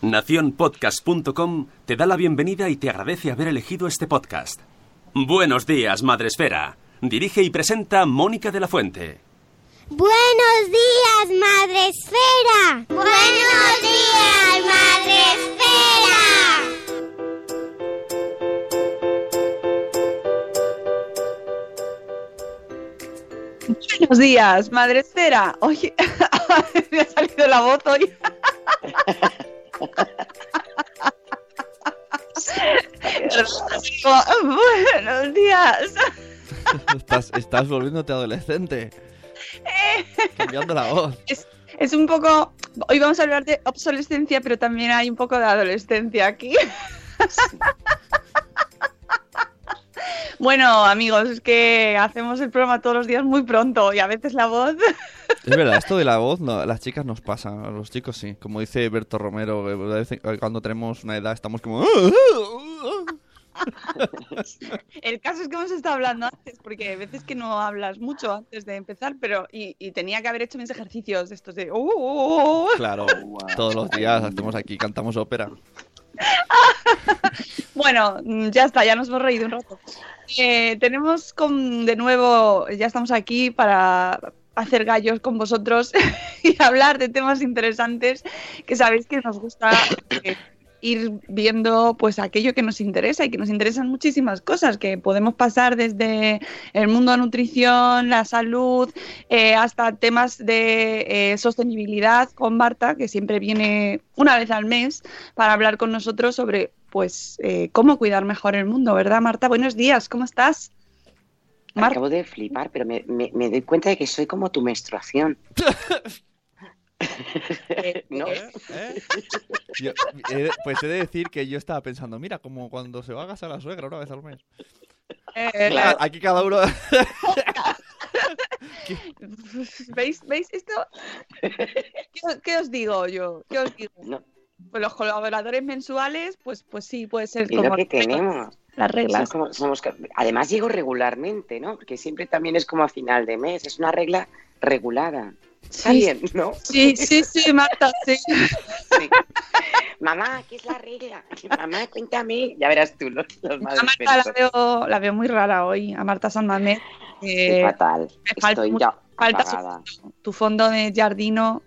Naciónpodcast.com te da la bienvenida y te agradece haber elegido este podcast. Buenos días, Madresfera. Dirige y presenta Mónica de la Fuente. Buenos días, Madre Esfera. Buenos días, Madre Esfera. Buenos días, Madre Esfera. Oye, me ha salido la voz hoy. Buenos días. Estás, estás volviéndote adolescente. Cambiando la voz. Es, es un poco. Hoy vamos a hablar de obsolescencia, pero también hay un poco de adolescencia aquí. Bueno, amigos, es que hacemos el programa todos los días muy pronto y a veces la voz. Es verdad, esto de la voz, no, a las chicas nos pasa, a los chicos sí. Como dice Berto Romero, en- cuando tenemos una edad estamos como. El caso es que hemos estado hablando antes, porque hay veces que no hablas mucho antes de empezar, pero. Y, y tenía que haber hecho mis ejercicios estos de. "Uh, uh, uh". Claro, todos los días hacemos aquí, cantamos ópera. Bueno, mm, ya está, ya nos hemos reído un rato. Eh, tenemos con, de nuevo, ya estamos aquí para hacer gallos con vosotros y hablar de temas interesantes que sabéis que nos gusta eh, ir viendo pues aquello que nos interesa y que nos interesan muchísimas cosas, que podemos pasar desde el mundo de nutrición, la salud, eh, hasta temas de eh, sostenibilidad con Marta, que siempre viene una vez al mes para hablar con nosotros sobre pues eh, cómo cuidar mejor el mundo, ¿verdad, Marta? Buenos días, ¿cómo estás? Mar- Acabo de flipar, pero me, me- me doy cuenta de que soy como tu menstruación. ¿No? ¿Eh? Yo- he de- pues he de decir que yo estaba pensando, mira, como cuando se va a casar la suegra una vez al mes. Eh, Claro, aquí cada uno. ¿Veis, ¿Veis esto? ¿Qué, os- qué os digo yo? ¿Qué os digo? No. Pues los colaboradores mensuales, pues, pues sí, puede ser lo como que tenemos. las Somos reglas. como- somos ca- además llego regularmente, ¿no? Porque siempre también es como a final de mes. Es una regla regulada. Está Sí, bien, ¿no? Sí, sí, sí, Marta, sí. Sí. Mamá, ¿qué es la regla? Mamá, cuéntame. Ya verás tú los, los A Marta la veo, la veo muy rara hoy, a Marta San Eh, fatal. me falta Estoy mucho- ya falta su- tu fondo de jardino,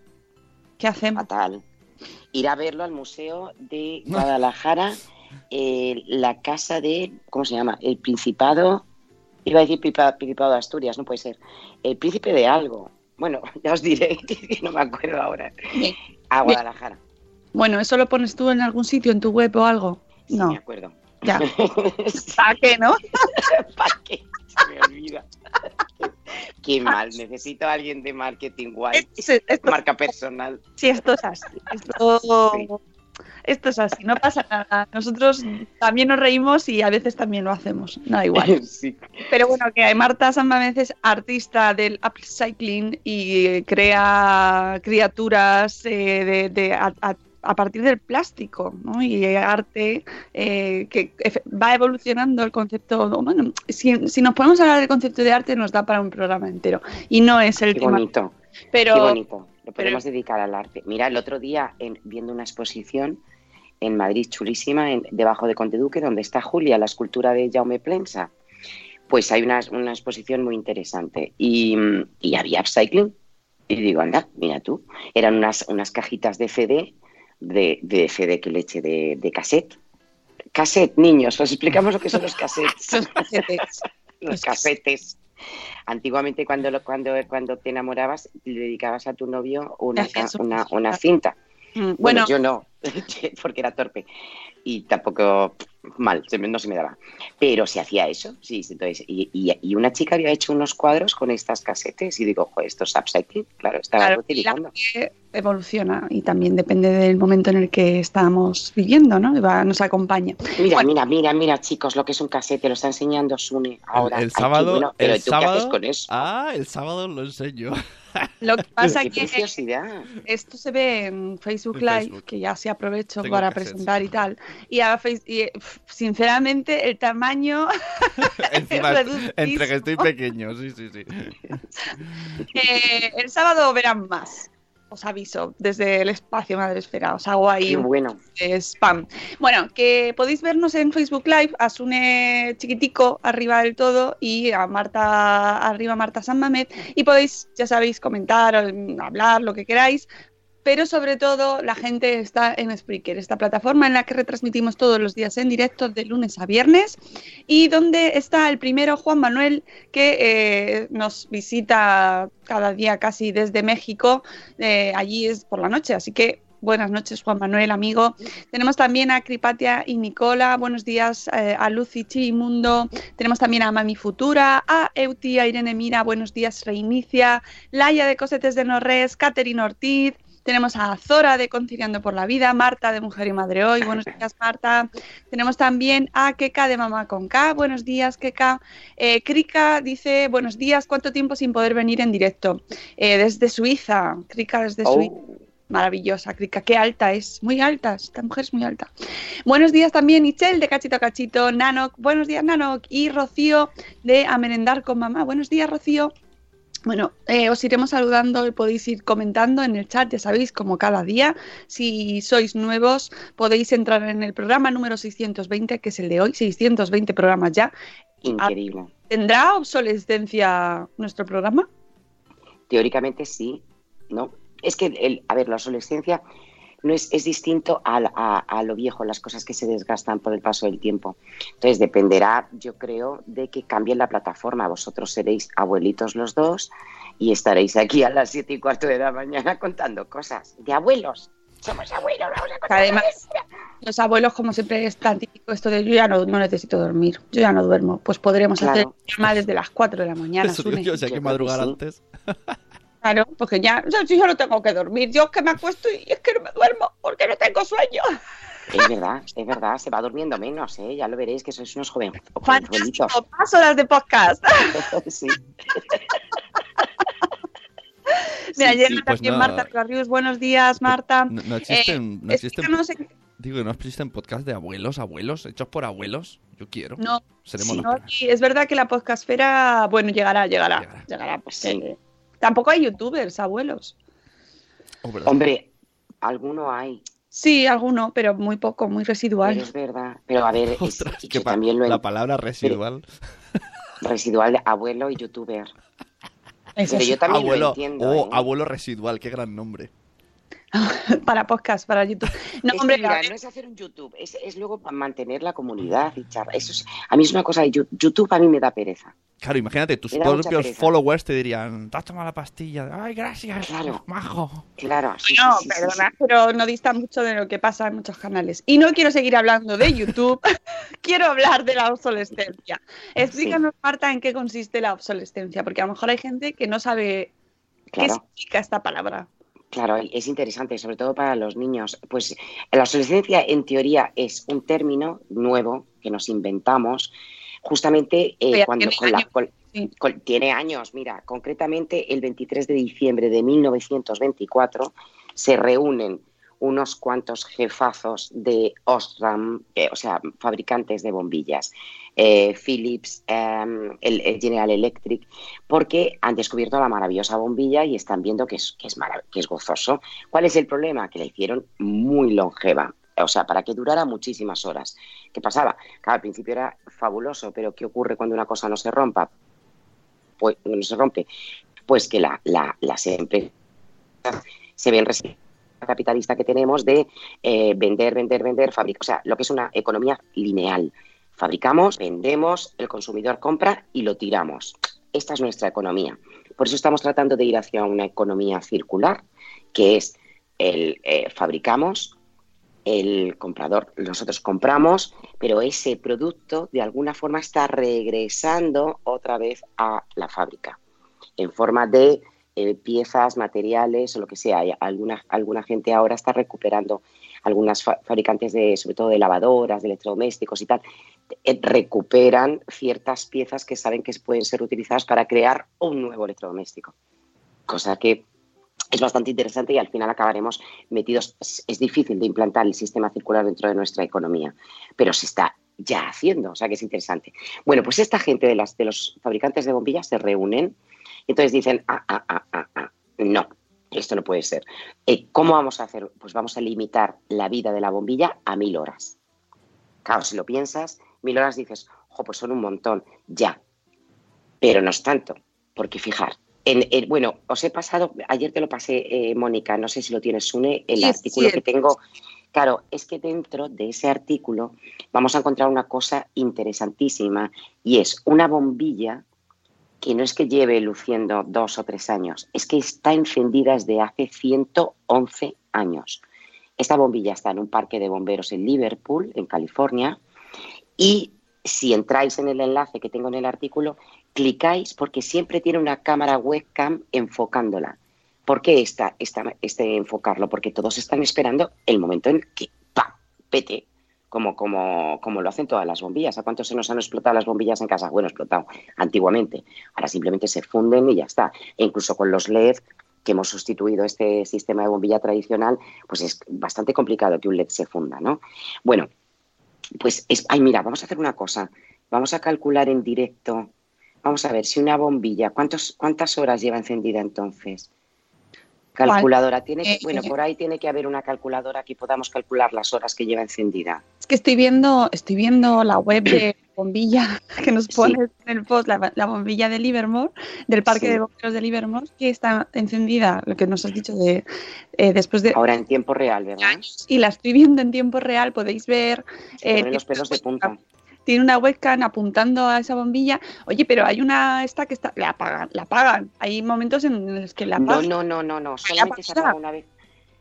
¿qué hacemos? Fatal. Ir a verlo al Museo de Guadalajara, eh, la casa de, ¿cómo se llama? El Principado, iba a decir Principa- Principado de Asturias, no puede ser. El Príncipe de algo. Bueno, ya os diré, que no me acuerdo ahora. Bien. A Guadalajara, Bueno, ¿eso lo pones tú en algún sitio, en tu web o algo? sí No, me acuerdo. ya. ¿Para qué, no? ¿Para qué? Se me olvida. Qué mal, necesito a alguien de marketing guay, esto- marca personal. sí, esto es así. Esto, Sí. Esto es así, no pasa nada. Nosotros también nos reímos y a veces también lo hacemos. No da igual. Sí. Pero bueno, que Marta Sanmamez es artista del upcycling y crea criaturas eh, de, de- a, a- a partir del plástico, ¿no? Y arte eh, que va evolucionando el concepto. Bueno, si, si nos podemos hablar del concepto de arte, nos da para un programa entero. Y no es el Qué tema. bonito. Pero Qué bonito. Lo pero- podemos dedicar al arte. Mira, el otro día, en- viendo una exposición en Madrid chulísima, en- debajo de Conde Duque, donde está Julia, la escultura de Jaume Plensa, pues hay una, una exposición muy interesante. Y, y había upcycling. Y digo, anda, mira tú. Eran unas, unas cajitas de CD, de, de CD que leche, de, de cassette. Cassette, niños, os explicamos lo que son los cassettes. Los casetes. los casetes. Antiguamente cuando, lo- cuando, cuando te enamorabas le dedicabas a tu novio una, una una, cinta. una cinta. Mm, Bueno, Bueno, yo no, porque era torpe y tampoco mal, se me- no se me daba. Pero se hacía eso, sí, entonces, y, y- y una chica había hecho unos cuadros con estas casetes y digo, joder, esto es upcycling, claro, estaba Claro, utilizando. evoluciona y también depende del momento en el que estamos viviendo, ¿no? Va- nos acompaña. Mira, Bueno. mira, mira, mira, chicos, lo que es un casete, lo está enseñando Sune ahora. el, sábado, bueno, pero el ¿tú qué haces sábado, con eso? ah, el sábado lo enseño. Lo que pasa es que esto se ve en Facebook Live, Facebook. que ya se aprovecho Tengo para cassettes. presentar y tal. Y, a Face- y, sinceramente, el tamaño Encima, Reductísimo. entre que estoy pequeño, sí, sí, sí. eh, el sábado verán más. Os aviso, desde el espacio Madresfera. Os hago ahí Qué un bueno. spam. Bueno, que podéis vernos en Facebook Live, a Sune chiquitico arriba del todo y a Marta arriba Marta San Mamet y podéis, ya sabéis, comentar, hablar, lo que queráis. Pero sobre todo la gente está en Spreaker, esta plataforma en la que retransmitimos todos los días en directo de lunes a viernes y donde está el primero Juan Manuel que eh, nos visita cada día casi desde México, eh, allí es por la noche, así que buenas noches Juan Manuel, amigo. Tenemos también a Cripatia y Nicola, buenos días eh, a Lucy Chimundo, tenemos también a Mami Futura, a Euti, a Irene Mira, buenos días Reinicia, Laia de Cosetes de Norres, Catherine Ortiz, tenemos a Zora de Conciliando por la Vida, Marta de Mujer y Madre Hoy, buenos días Marta. Tenemos también a Keka de Mamá con K, buenos días Keka. Eh, Krika dice, buenos días, ¿cuánto tiempo sin poder venir en directo? Eh, desde Suiza, Krika desde Oh. Suiza. Maravillosa, Krika, qué alta es, muy alta, esta mujer es muy alta. Buenos días también, Michelle de Cachito a Cachito, Nanok, buenos días Nanok, y Rocío de A Merendar con Mamá, buenos días Rocío. Bueno, eh, os iremos saludando y podéis ir comentando en el chat, ya sabéis, como cada día. Si sois nuevos, podéis entrar en el programa número 620, que es el de hoy, 620 programas ya. Increíble. ¿Tendrá obsolescencia nuestro programa? Teóricamente sí, ¿no? Es que, el, a ver, la obsolescencia no es, es distinto al- a, a lo viejo, las cosas que se desgastan por el paso del tiempo. Entonces, dependerá, yo creo, de que cambie la plataforma. Vosotros seréis abuelitos los dos y estaréis aquí a las siete y cuarto de la mañana contando cosas de abuelos. Somos abuelos, vamos a contar Además, los abuelos, como siempre, es tan típico esto de yo ya no, no necesito dormir, yo ya no duermo. Pues podremos Claro. hacer programa desde las 4 de la mañana. Eso yo, si hay Yo que madrugar sí. antes. Claro, porque ya, yo, yo no tengo que dormir. Yo es que me acuesto y es que no me duermo porque no tengo sueño. Es verdad, es verdad, se va durmiendo menos, ¿eh? Ya lo veréis que sois unos joven, Fantástico, más horas de podcast. Sí. Mira, Sí, llega sí, pues también. Marta Ribarrius. Buenos días, Marta. No, no existen, Eh, no existen, explícanos en- digo no existen podcast de abuelos, abuelos, hechos por abuelos. Yo quiero. No, Seremos sí, los es verdad que la podcastfera, bueno, llegará, llegará, Llegará. llegará. porque Sí. Tampoco hay youtubers, abuelos. Oh. Hombre, alguno hay, Sí, alguno, pero muy poco, muy pero residual. es verdad. Pero a ver, es- Ostras, que también lo la en- palabra residual. residual de abuelo y youtuber. Pero yo también lo entiendo. oh, ¿eh? abuelo residual, qué gran nombre. para podcast, para YouTube. No, Es que, hombre, mira, ver, no es hacer un YouTube, es, es luego para mantener la comunidad y charla. Eso es- a mí es una cosa de YouTube, a mí me da pereza. Claro, imagínate, tus propios followers te dirían, te has tomado la pastilla. Ay, gracias, Claro. majo. Claro, sí, no, sí, sí, sí, perdona, pero no dista mucho de lo que pasa en muchos canales. Y no quiero seguir hablando de YouTube, quiero hablar de la obsolescencia. Explícanos, Marta, en qué consiste la obsolescencia, porque a lo mejor hay gente que no sabe Claro. qué significa esta palabra. Claro, es interesante, sobre todo para los niños. Pues la obsolescencia, en teoría, es un término nuevo que nos inventamos justamente eh, cuando tiene con la- años, con- sí. con- tiene años. Mira, concretamente el 23 de diciembre de 1924 se reúnen unos cuantos jefazos de Osram, eh, o sea, fabricantes de bombillas, eh, Philips, em, el, General Electric, porque han descubierto la maravillosa bombilla y están viendo que es, que es, que es gozoso. ¿Cuál es el problema? Que la hicieron muy longeva, o sea, para que durara muchísimas horas. ¿Qué pasaba? Claro, al principio era fabuloso, pero ¿qué ocurre cuando una cosa no se rompa? Pues no se rompe. Pues que la, la- las empresas se ven capitalista que tenemos de eh, vender, vender, vender, fabricar, o sea, lo que es una economía lineal. Fabricamos, vendemos, el consumidor compra y lo tiramos. Esta es nuestra economía. Por eso estamos tratando de ir hacia una economía circular, que es el eh, fabricamos, el comprador, nosotros compramos, pero ese producto de alguna forma está regresando otra vez a la fábrica en forma de eh, piezas, materiales o lo que sea. Alguna, alguna gente ahora está recuperando, algunas fa- fabricantes de, sobre todo de lavadoras, de electrodomésticos y tal, recuperan ciertas piezas que saben que pueden ser utilizadas para crear un nuevo electrodoméstico. Cosa que es bastante interesante y al final acabaremos metidos. Es, difícil de implantar el sistema circular dentro de nuestra economía, pero se está ya haciendo, o sea que es interesante. Bueno, pues esta gente de, las, de los fabricantes de bombillas se reúnen y entonces dicen, ah, ah, ah, ah, ah, no, esto no puede ser. Eh, ¿Cómo vamos a hacer? Pues vamos a limitar la vida de la bombilla a mil horas. Claro, si lo piensas, mil horas dices, ojo, pues son un montón, ya. Pero no es tanto, porque fijar, en, en- bueno, os he pasado, ayer te lo pasé, eh, Mónica, no sé si lo tienes, Sune, el Sí, artículo que tengo. Claro, es que dentro de ese artículo vamos a encontrar una cosa interesantísima y es una bombilla que no es que lleve luciendo dos o tres años, es que está encendida desde hace 111 años. Esta bombilla está en un parque de bomberos en Liverpool, en California, y si entráis en el enlace que tengo en el artículo, clicáis porque siempre tiene una cámara webcam enfocándola. ¿Por qué esta, este enfocarlo? Porque todos están esperando el momento en que ¡pam! pete, como, como, como lo hacen todas las bombillas. ¿A cuántos se nos han explotado las bombillas en casa? Bueno, explotado antiguamente. Ahora simplemente se funden y ya está. E incluso con los LED que hemos sustituido este sistema de bombilla tradicional, pues es bastante complicado que un LED se funda, ¿no? Bueno, pues, es, ay, mira, vamos a hacer una cosa. Vamos a calcular en directo. Vamos a ver si una bombilla, ¿cuántos, ¿cuántas horas lleva encendida entonces? Calculadora. Tiene que- Eh, bueno, por ahí tiene que haber una calculadora que podamos calcular las horas que lleva encendida. Es que estoy viendo, estoy viendo la web de bombilla que nos Sí. pone en el post, la, la bombilla de Livermore, del parque Sí. de bomberos de Livermore, que está encendida, lo que nos has dicho de eh, después de Ahora en tiempo real, ¿verdad? y la estoy viendo en tiempo real, podéis ver. Eh, los pelos de punta. Tiene una webcam apuntando a esa bombilla. Oye, pero hay una esta que está. La apagan, la apagan. Hay momentos en los que la No, apagan. no, no, no, no. Solamente se apaga una vez.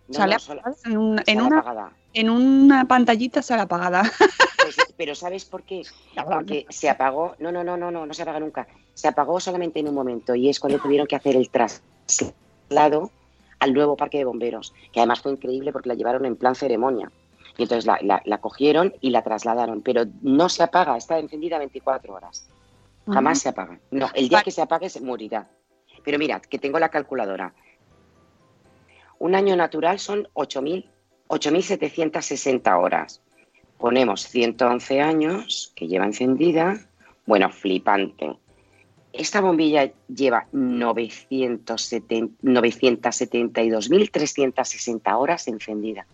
No, sale no, en, un- en sale una, apagada. en una pantallita sale apagada. Pues, pero ¿sabes por qué? Porque se apagó, no, no, no, no, no, no se apaga nunca. Se apagó solamente en un momento y es cuando tuvieron que hacer el traslado al nuevo parque de bomberos, que además fue increíble porque la llevaron en plan ceremonia. Y entonces la, la- la cogieron y la trasladaron, pero no se apaga, está encendida 24 horas. Jamás se apaga. No, el día que se apague se morirá. Pero mirad, que tengo la calculadora. Un año natural son 8.000 8.760 horas. Ponemos 111 años que lleva encendida. Bueno, flipante. Esta bombilla lleva 970 972.360 horas encendida.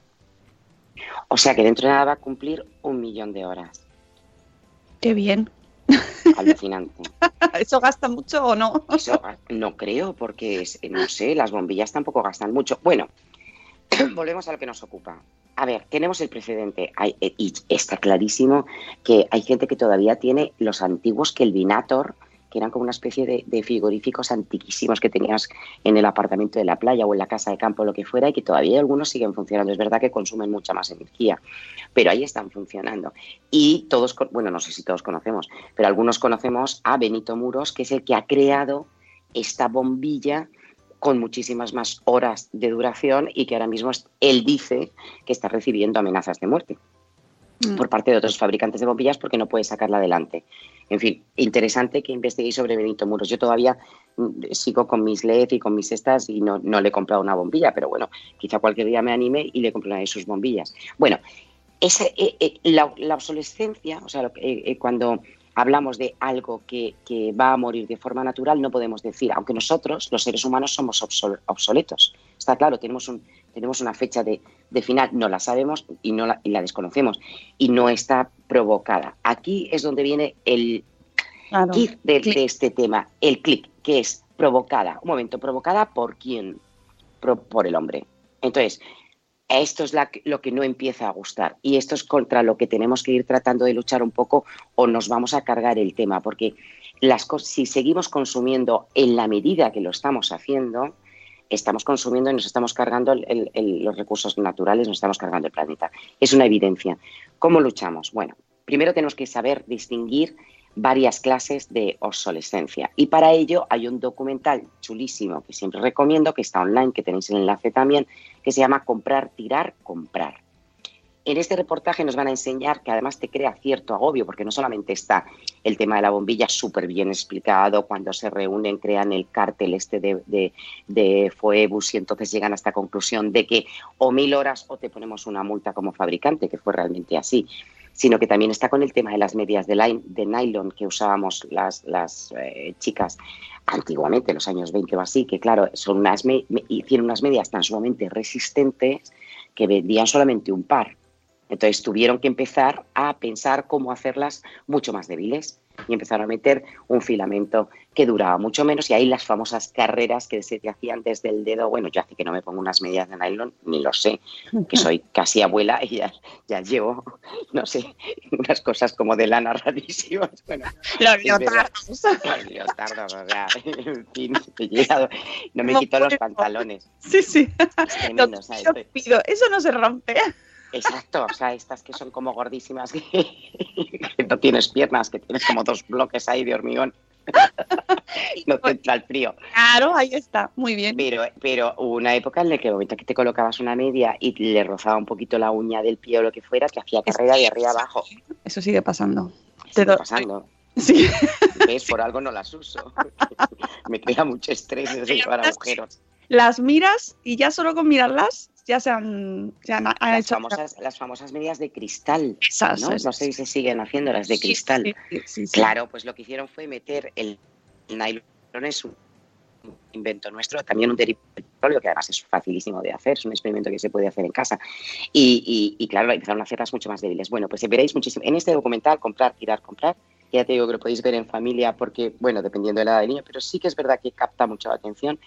O sea que dentro de nada va a cumplir un millón de horas. Qué bien. Alucinante. ¿Eso gasta mucho o no? Eso no creo, porque es- no sé, las bombillas tampoco gastan mucho. Bueno, volvemos a lo que nos ocupa. A ver, tenemos el precedente Hay- eh, y está clarísimo que hay gente que todavía tiene los antiguos Kelvinator, que eran como una especie de, de frigoríficos antiquísimos que tenías en el apartamento de la playa o en la casa de campo, lo que fuera, y que todavía algunos siguen funcionando. Es verdad que consumen mucha más energía, pero ahí están funcionando. Y todos, bueno, no sé si todos conocemos, pero algunos conocemos a Benito Muros, que es el que ha creado esta bombilla con muchísimas más horas de duración y que ahora mismo él dice que está recibiendo amenazas de muerte. Por parte de otros fabricantes de bombillas porque no puede sacarla adelante. En fin, interesante que investiguéis sobre Benito Muros. Yo todavía mm, sigo con mis LED y con mis estas y no, no le he comprado una bombilla, pero bueno, quizá cualquier día me anime y le compro una de sus bombillas. Bueno, ese, eh, eh, la, obsolescencia, o sea, eh, cuando hablamos de algo que, que va a morir de forma natural, no podemos decir, aunque nosotros, los seres humanos, somos obsol- obsoletos. Está claro, tenemos, un, tenemos una fecha de, de final, no la sabemos y, no la, y la desconocemos y no está provocada. Aquí es donde viene el Claro. kit de, este tema, el clic, que es provocada. Un momento, provocada por quién? Pro- por el hombre. Entonces, esto es la lo que no empieza a gustar y esto es contra lo que tenemos que ir tratando de luchar un poco o nos vamos a cargar el tema, porque las si seguimos consumiendo en la medida que lo estamos haciendo, estamos consumiendo y nos estamos cargando los recursos naturales, nos estamos cargando el planeta. Es una evidencia. ¿Cómo luchamos? Bueno, primero tenemos que saber distinguir varias clases de obsolescencia. Y para ello hay un documental chulísimo que siempre recomiendo, que está online, que tenéis el enlace también, que se llama Comprar, Tirar, Comprar. En este reportaje nos van a enseñar que además te crea cierto agobio, porque no solamente está el tema de la bombilla súper bien explicado, cuando se reúnen crean el cártel este de, de, de Foebus y entonces llegan a esta conclusión de que o mil horas o te ponemos una multa como fabricante, que fue realmente así sino que también está con el tema de las medias de, nylon que usábamos las, las eh, chicas antiguamente, en los años 20 o así, que claro, son unas me- tienen unas medias tan sumamente resistentes que vendían solamente un par. Entonces tuvieron que empezar a pensar cómo hacerlas mucho más débiles y empezaron a meter un filamento que duraba mucho menos y ahí las famosas carreras que se te hacían desde el dedo. Bueno, yo hace que no me pongo unas medias de nylon, ni lo sé, que soy casi abuela y ya, ya llevo, no sé, unas cosas como de lana rarísimas. Bueno, Los leotardos. Los leotardos, o sea, en fin, he llegado- no me No quito los pantalones. Sí, sí. Es tremendo, pido, eso no se rompe. Exacto, o sea, estas que son como gordísimas, que, que no tienes piernas, que tienes como dos bloques ahí de hormigón. no te entra el frío. Claro, ahí está. Muy bien. Pero, pero hubo una época en la que el momento que te colocabas una media y le rozaba un poquito la uña del pie o lo que fuera, te hacía carrera de arriba abajo. Eso sigue pasando. Sigue pasando. Sí. ¿Ves? Por algo no las uso. Me crea mucho estrés eso de llevar agujeros. Las miras y ya solo con mirarlas ya se han, se han, han Las hecho famosas, las famosas medias de cristal. esas. ¿no? esas. no sé si se siguen haciendo las de Sí, cristal. sí, sí. Claro, pues lo que hicieron fue meter el nylon es un invento nuestro, también un derivado del petróleo, que además es facilísimo de hacer, es un experimento que se puede hacer en casa. Y, y- y, claro, empezaron a hacerlas mucho más débiles. Bueno, pues veréis muchísimo. En este documental, comprar, tirar, comprar, ya te digo que lo podéis ver en familia porque, bueno, dependiendo de la edad del niño, pero sí que es verdad que capta mucho la atención.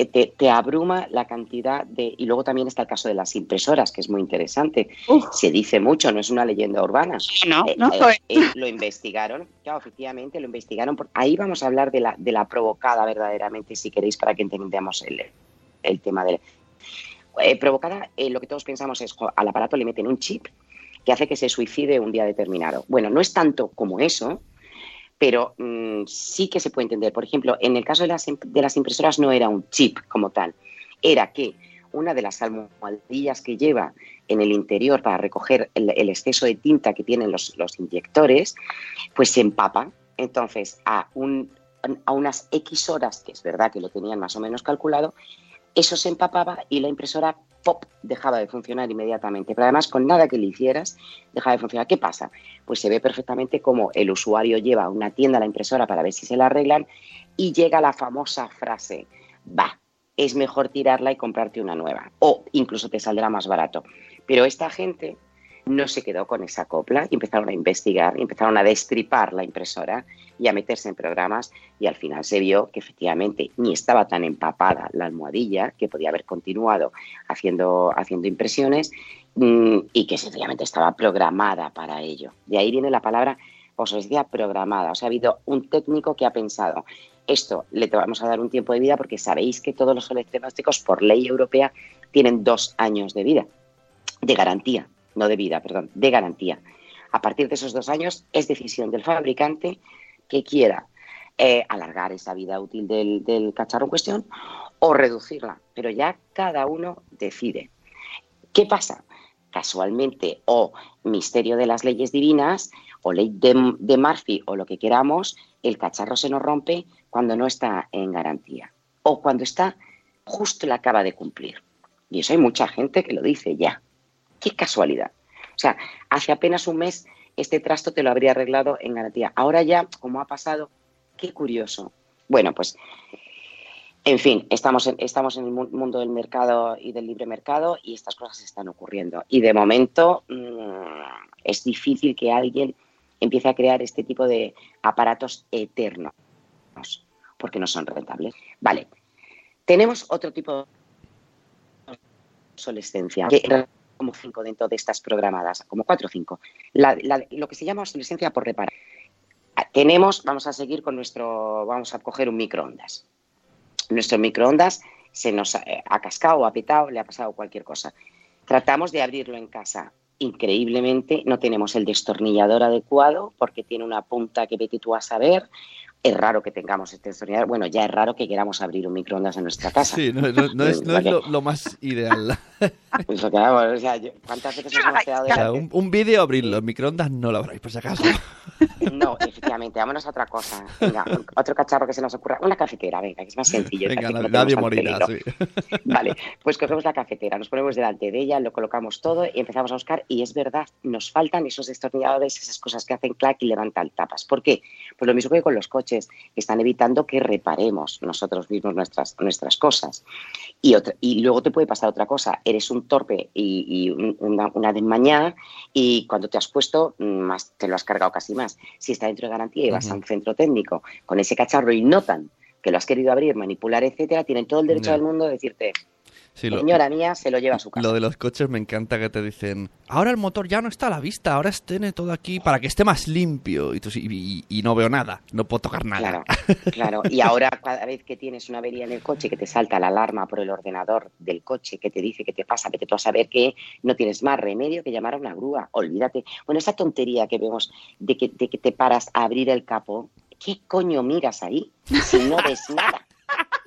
Eh, Te, te abruma la cantidad de... Y luego también está el caso de las impresoras, que es muy interesante. Uf. Se dice mucho, no es una leyenda urbana. No, Eh, no, eh, eh, lo investigaron, claro, efectivamente, lo investigaron. por- ahí vamos a hablar de la, de la provocada verdaderamente, si queréis, para que entendamos el, el tema de... Eh, provocada, lo que todos pensamos es, al aparato le meten un chip que hace que se suicide un día determinado. Bueno, no es tanto como eso, pero mm, sí que se puede entender. Por ejemplo, en el caso de las, de las impresoras no era un chip como tal, era que una de las almohadillas que lleva en el interior para recoger el, exceso de tinta que tienen los, los inyectores, pues se empapa. Entonces, a, un, a unas X horas, que es verdad que lo tenían más o menos calculado, eso se empapaba y la impresora pop dejaba de funcionar inmediatamente. Pero además, con nada que le hicieras, dejaba de funcionar. ¿Qué pasa? Pues se ve perfectamente cómo el usuario lleva a una tienda la impresora para ver si se la arreglan y llega la famosa frase, va, es mejor tirarla y comprarte una nueva. O incluso te saldrá más barato. Pero esta gente no se quedó con esa copla y empezaron a investigar empezaron a destripar la impresora y a meterse en programas y al final se vio que efectivamente ni estaba tan empapada la almohadilla que podía haber continuado haciendo, haciendo impresiones mm, y que sencillamente estaba programada para ello. De ahí viene la palabra obsolescencia programada. O sea, ha habido un técnico que ha pensado, esto le vamos a dar un tiempo de vida porque sabéis que todos los electrodomésticos por ley europea tienen dos años de vida, de garantía, no de vida, perdón, de garantía. A partir de esos dos años es decisión del fabricante que quiera eh, alargar esa vida útil del, cacharro en cuestión o reducirla, pero ya cada uno decide. ¿Qué pasa? Casualmente, o misterio de las leyes divinas, o ley de, de Murphy, o lo que queramos, el cacharro se nos rompe cuando no está en garantía, o cuando está justo la acaba de cumplir. Y eso hay mucha gente que lo dice ya. Qué casualidad. O sea, hace apenas un mes este trasto te lo habría arreglado en garantía. Ahora ya, como ha pasado, qué curioso. Bueno, pues, en fin, estamos en, estamos en el mundo del mercado y del libre mercado y estas cosas están ocurriendo. Y de momento mmm, es difícil que alguien empiece a crear este tipo de aparatos eternos, porque no son rentables. Vale, tenemos otro tipo de obsolescencia, como cinco dentro de estas programadas, como cuatro o cinco. Lo que se llama obsolescencia por reparar. Tenemos, vamos a seguir con nuestro, vamos a coger un microondas. Nuestro microondas se nos ha, ha cascado, ha petado, le ha pasado cualquier cosa. Tratamos de abrirlo en casa. Increíblemente no tenemos el destornillador adecuado porque tiene una punta que vete tú a saber es raro que tengamos este destornillador. Bueno, ya es raro que queramos abrir un microondas en nuestra casa. Sí, no, no, no es, no es lo, lo, más ideal. Pues hago, o sea, yo, ¿cuántas veces nos hemos quedado o sea, un, un, vídeo abrirlo, en microondas no lo abráis, por si acaso. No, efectivamente, vámonos a otra cosa. Venga, otro cacharro que se nos ocurra. Una cafetera, venga, que es más sencillo. Venga, nadie, nadie morirá, sí. Vale, pues cogemos la cafetera, nos ponemos delante de ella, lo colocamos todo y empezamos a buscar. Y es verdad, nos faltan esos destornilladores, esas cosas que hacen clac y levantan tapas. ¿Por qué? Pues lo mismo que con los coches, que están evitando que reparemos nosotros mismos nuestras, nuestras cosas. Y, otra, y luego te puede pasar otra cosa. Eres un torpe y, y una, una desmañada y cuando te has puesto, más te lo has cargado casi más. Si está dentro de garantía y vas uh -huh. a un centro técnico con ese cacharro y notan que lo has querido abrir, manipular, etcétera, tienen todo el derecho del mundo de decirte, Sí, lo, Señora mía, se lo lleva a su casa. Lo de los coches me encanta que te dicen, ahora el motor ya no está a la vista, ahora tiene todo aquí para que esté más limpio. Y, tú, y, y, no veo nada, no puedo tocar nada. Claro, claro. Y ahora cada vez que tienes una avería en el coche, que te salta la alarma por el ordenador del coche, que te dice que te pasa, vete tú a saber que no tienes más remedio que llamar a una grúa. Olvídate. Bueno, esa tontería que vemos de que, de que te paras a abrir el capó, ¿qué coño miras ahí si no ves nada?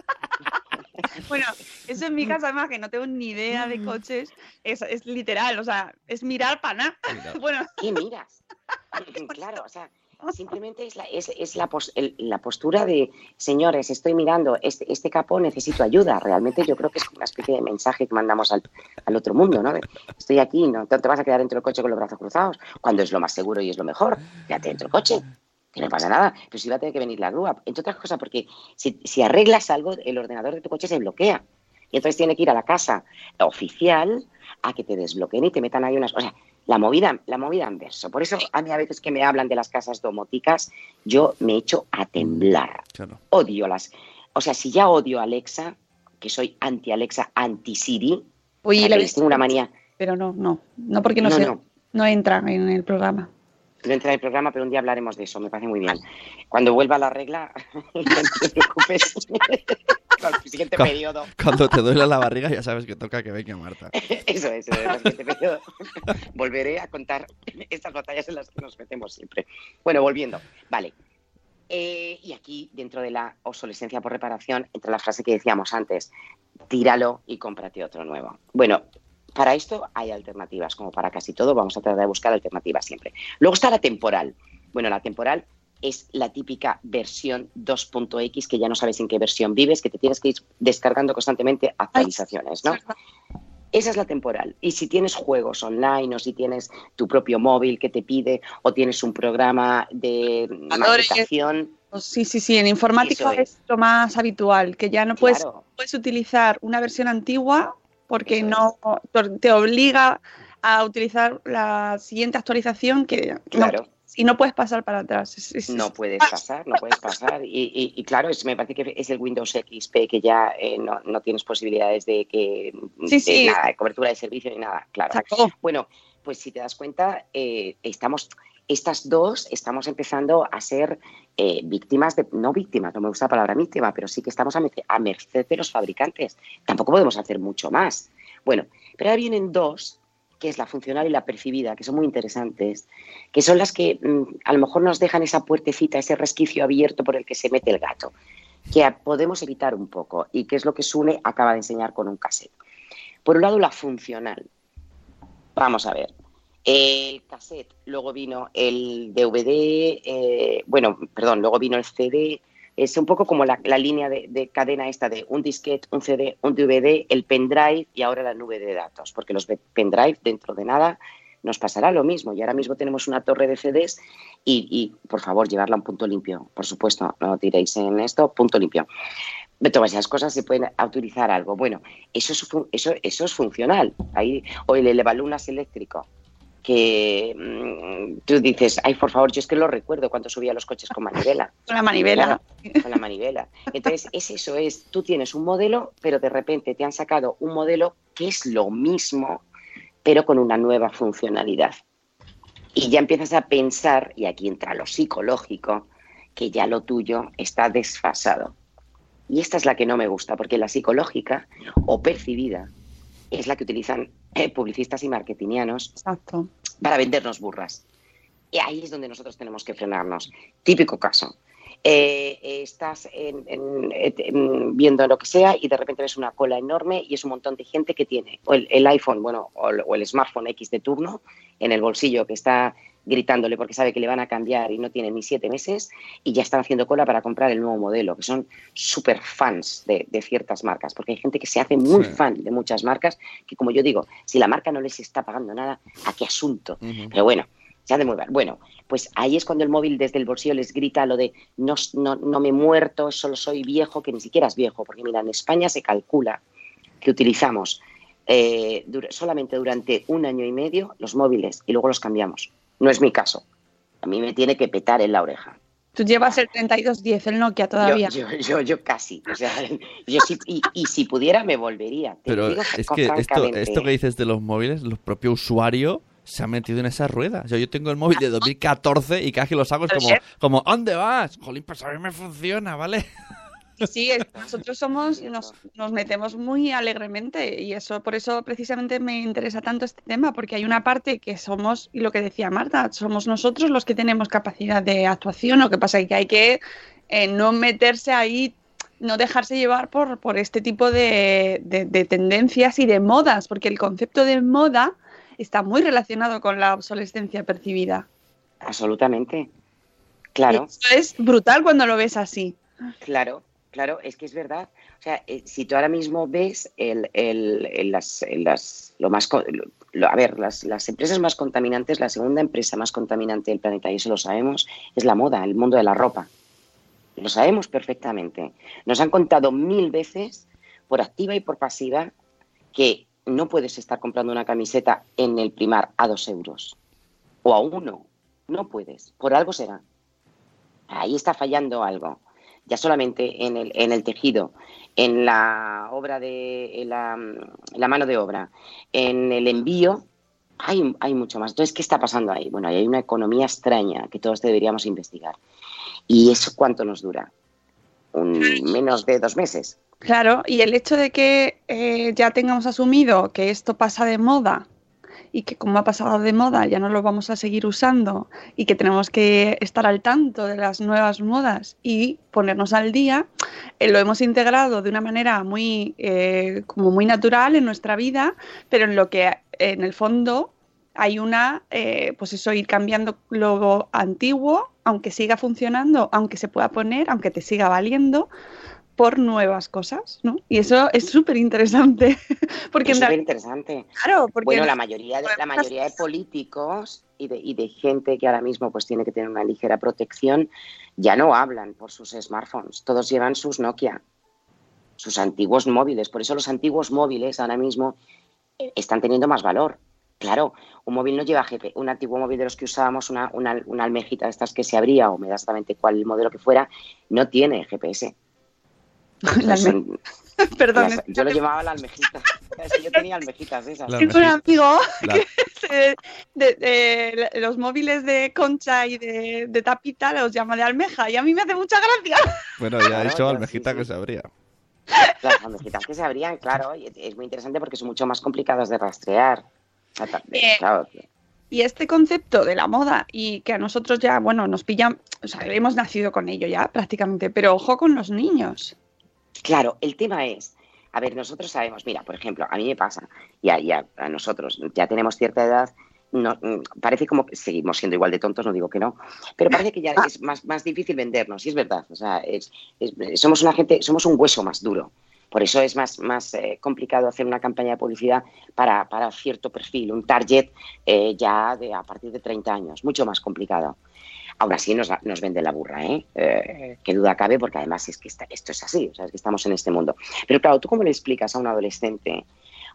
Bueno, eso en mi casa, además, que no tengo ni idea de coches, es, es literal, o sea, es mirar para nada. Bueno. ¿Qué miras? claro, o sea, simplemente es la, es, es la, pos, el, la, postura de, señores, estoy mirando, este, este capó necesito ayuda. Realmente yo creo que es una especie de mensaje que mandamos al, al otro mundo, ¿no? De, estoy aquí, no te vas a quedar dentro del coche con los brazos cruzados, cuando es lo más seguro y es lo mejor. Quédate dentro del coche que no pasa nada, pero si va a tener que venir la grúa. Entre otras cosas, porque si, si, arreglas algo, el ordenador de tu coche se bloquea. Y entonces tiene que ir a la casa oficial a que te desbloqueen y te metan ahí unas... O sea, la movida, la movida en verso. Por eso a mí a veces que me hablan de las casas domóticas, yo me echo a temblar. Claro. Odio las... O sea, si ya odio a Alexa, que soy anti-Alexa, anti-Siri, Oye, la tengo una manía... Pero no, no, no porque no, no, se, no. no entra en el programa no entra en el programa, pero un día hablaremos de eso, me parece muy bien. Cuando vuelva la regla, no te preocupes. el siguiente cuando, periodo. Cuando te duele la barriga, ya sabes que toca que venga Marta. Eso es, en el siguiente periodo volveré a contar estas batallas en las que nos metemos siempre. Bueno, volviendo. Vale. Eh, y aquí, dentro de la obsolescencia por reparación, entra la frase que decíamos antes: tíralo y cómprate otro nuevo. Bueno, para esto hay alternativas, como para casi todo, vamos a tratar de buscar alternativas siempre. Luego está la temporal. Bueno, la temporal es la típica versión 2.x que ya no sabes en qué versión vives, que te tienes que ir descargando constantemente actualizaciones, ¿no? Esa es la temporal. Y si tienes juegos online o si tienes tu propio móvil que te pide o tienes un programa de maquetación... Sí, sí, sí. En informática es. es. lo más habitual, que ya no puedes, claro. puedes utilizar una versión antigua porque no te obliga a utilizar la siguiente actualización que claro. no, y no puedes pasar para atrás. Es, es, no puedes pasar, no puedes pasar. Y, y, y, claro, es, me parece que es el Windows XP que ya eh, no, no, tienes posibilidades de que sí, de sí. nada, de cobertura de servicio ni nada, claro. Exacto. Bueno, pues si te das cuenta, eh, estamos estas dos estamos empezando a ser eh, víctimas de, no víctimas, no me gusta la palabra víctima, pero sí que estamos a, a merced de los fabricantes. Tampoco podemos hacer mucho más. Bueno, pero ahora vienen dos, que es la funcional y la percibida, que son muy interesantes, que son las que mmm, a lo mejor nos dejan esa puertecita, ese resquicio abierto por el que se mete el gato. que podemos evitar un poco y que es lo que Sune acaba de enseñar con un cassette. Por un lado, la funcional. Vamos a ver. El cassette, luego vino el DVD, eh, bueno, perdón, luego vino el CD. Es un poco como la, línea de, de cadena esta de un disquete, un CD, un DVD, el pendrive y ahora la nube de datos, porque los pendrive dentro de nada nos pasará lo mismo. Y ahora mismo tenemos una torre de CDs y, y, por favor, llevarla a un punto limpio. Por supuesto, no tiréis en esto, punto limpio. Todas esas cosas se pueden utilizar algo. Bueno, eso es, eso, eso es funcional. Ahí, o el elevalunas eléctrico, que mm, tú dices, ay, por favor, yo es que lo recuerdo cuando subía los coches con manivela. Con la manivela. Claro, con la manivela. Entonces, es eso, es, tú tienes un modelo, pero de repente te han sacado un modelo que es lo mismo, pero con una nueva funcionalidad. Y ya empiezas a pensar, y aquí entra lo psicológico, que ya lo tuyo está desfasado. Y esta es la que no me gusta, porque la psicológica o percibida es la que utilizan eh, publicistas y marketingianos Exacto. para vendernos burras. Y ahí es donde nosotros tenemos que frenarnos. Típico caso. Eh, eh, estás en- en- en- viendo lo que sea y de repente ves una cola enorme y es un montón de gente que tiene o el, el iPhone, bueno, o el, o el smartphone X de turno en el bolsillo que está gritándole porque sabe que le van a cambiar y no tiene ni siete meses y ya están haciendo cola para comprar el nuevo modelo, que son súper fans de, de ciertas marcas, porque hay gente que se hace muy Sí. fan de muchas marcas que, como yo digo, si la marca no les está pagando nada, ¿a qué asunto? Pero bueno, se hace muy mal. Bueno, pues ahí es cuando el móvil desde el bolsillo les grita lo de no, no, no me he muerto, solo soy viejo, que ni siquiera es viejo, porque mira, en España se calcula que utilizamos eh, solamente durante un año y medio los móviles y luego los cambiamos. No es mi caso. A mí me tiene que petar en la oreja. Tú llevas el 3210, el Nokia todavía. Yo, yo, yo, yo casi. O sea, yo sí, y, y si pudiera me volvería. Te Pero digo es que esto, esto que dices de los móviles, los propios usuarios se han metido en esa rueda. O sea, yo tengo el móvil de 2014 y cada vez que lo saco es como, como ¿dónde vas? Jolín, pues a mí me funciona, ¿vale? Sí, es- nosotros somos, nos, nos metemos muy alegremente y eso, por eso precisamente me interesa tanto este tema, porque hay una parte que somos, y lo que decía Marta, somos nosotros los que tenemos capacidad de actuación, lo que pasa es que hay que eh, no meterse ahí, no dejarse llevar por, por este tipo de, de- de tendencias y de modas, porque el concepto de moda está muy relacionado con la obsolescencia percibida. Absolutamente. Claro. Y eso es brutal cuando lo ves así. Claro, claro, es que es verdad. O sea, eh, si tú ahora mismo ves el, las, las- lo más, a ver, las, las empresas más contaminantes, la segunda empresa más contaminante del planeta, y eso lo sabemos, es la moda, el mundo de la ropa. Lo sabemos perfectamente. Nos han contado mil veces, por activa y por pasiva, que no puedes estar comprando una camiseta en el primar a dos euros o a uno. No puedes. Por algo será. Ahí está fallando algo. Ya solamente en el, en el tejido, en la obra de en la, la mano de obra, en el envío, hay, hay mucho más. Entonces, ¿qué está pasando ahí? Bueno, hay una economía extraña que todos deberíamos investigar. ¿Y eso cuánto nos dura? Un, menos de dos meses. Claro, y el hecho de que eh, ya tengamos asumido que esto pasa de moda y que como ha pasado de moda ya no lo vamos a seguir usando y que tenemos que estar al tanto de las nuevas modas y ponernos al día, eh, lo hemos integrado de una manera muy, eh, como muy natural en nuestra vida, pero en lo que en el fondo hay una, eh, pues eso, ir cambiando lo antiguo, aunque siga funcionando, aunque se pueda poner, aunque te siga valiendo, por nuevas cosas, ¿no? Y eso es súper interesante, porque Es súper interesante. claro, porque Bueno, en- la mayoría de, la mayoría de políticos y de, y de gente que ahora mismo pues tiene que tener una ligera protección ya no hablan por sus smartphones. Todos llevan sus Nokia, sus antiguos móviles. Por eso los antiguos móviles ahora mismo eh, están teniendo más valor. Claro, un móvil no lleva GPS. Un antiguo móvil de los que usábamos, una, una, una almejita de estas que se abría, o me da exactamente cuál modelo que fuera, no tiene GPS. La alme- Son- Perdón, las- yo lo llamaba la almejita. Que yo tenía almejitas de esas. La tengo un amigo La- de, de- de- de los móviles de concha y de, de tapita los llama de almeja y a mí me hace mucha gracia. Bueno, ya he dicho almejita sí, que sí. se abría. Las almejitas que se abrían, claro, y es muy interesante porque son mucho más complicadas de rastrear. Eh, claro, Y este concepto de la moda y que a nosotros ya, bueno, nos pillan, o sea, hemos nacido con ello ya prácticamente, pero ojo con los niños. Claro, el tema es, a ver, nosotros sabemos, mira, por ejemplo, a mí me pasa, y a, y a- a nosotros ya tenemos cierta edad, no, mm, parece como que seguimos siendo igual de tontos, no digo que no, pero parece que ya es más, más difícil vendernos, y es verdad, o sea, es- es- somos una gente, somos un hueso más duro. Por eso es más, más eh, complicado hacer una campaña de publicidad para, para cierto perfil, un target eh, ya de a partir de 30 años, mucho más complicado. Aún así nos, nos vende la burra, ¿eh? Eh, Qué duda cabe, porque además es que está- esto es así, o sea, es que estamos en este mundo. Pero claro, ¿tú cómo le explicas a un adolescente,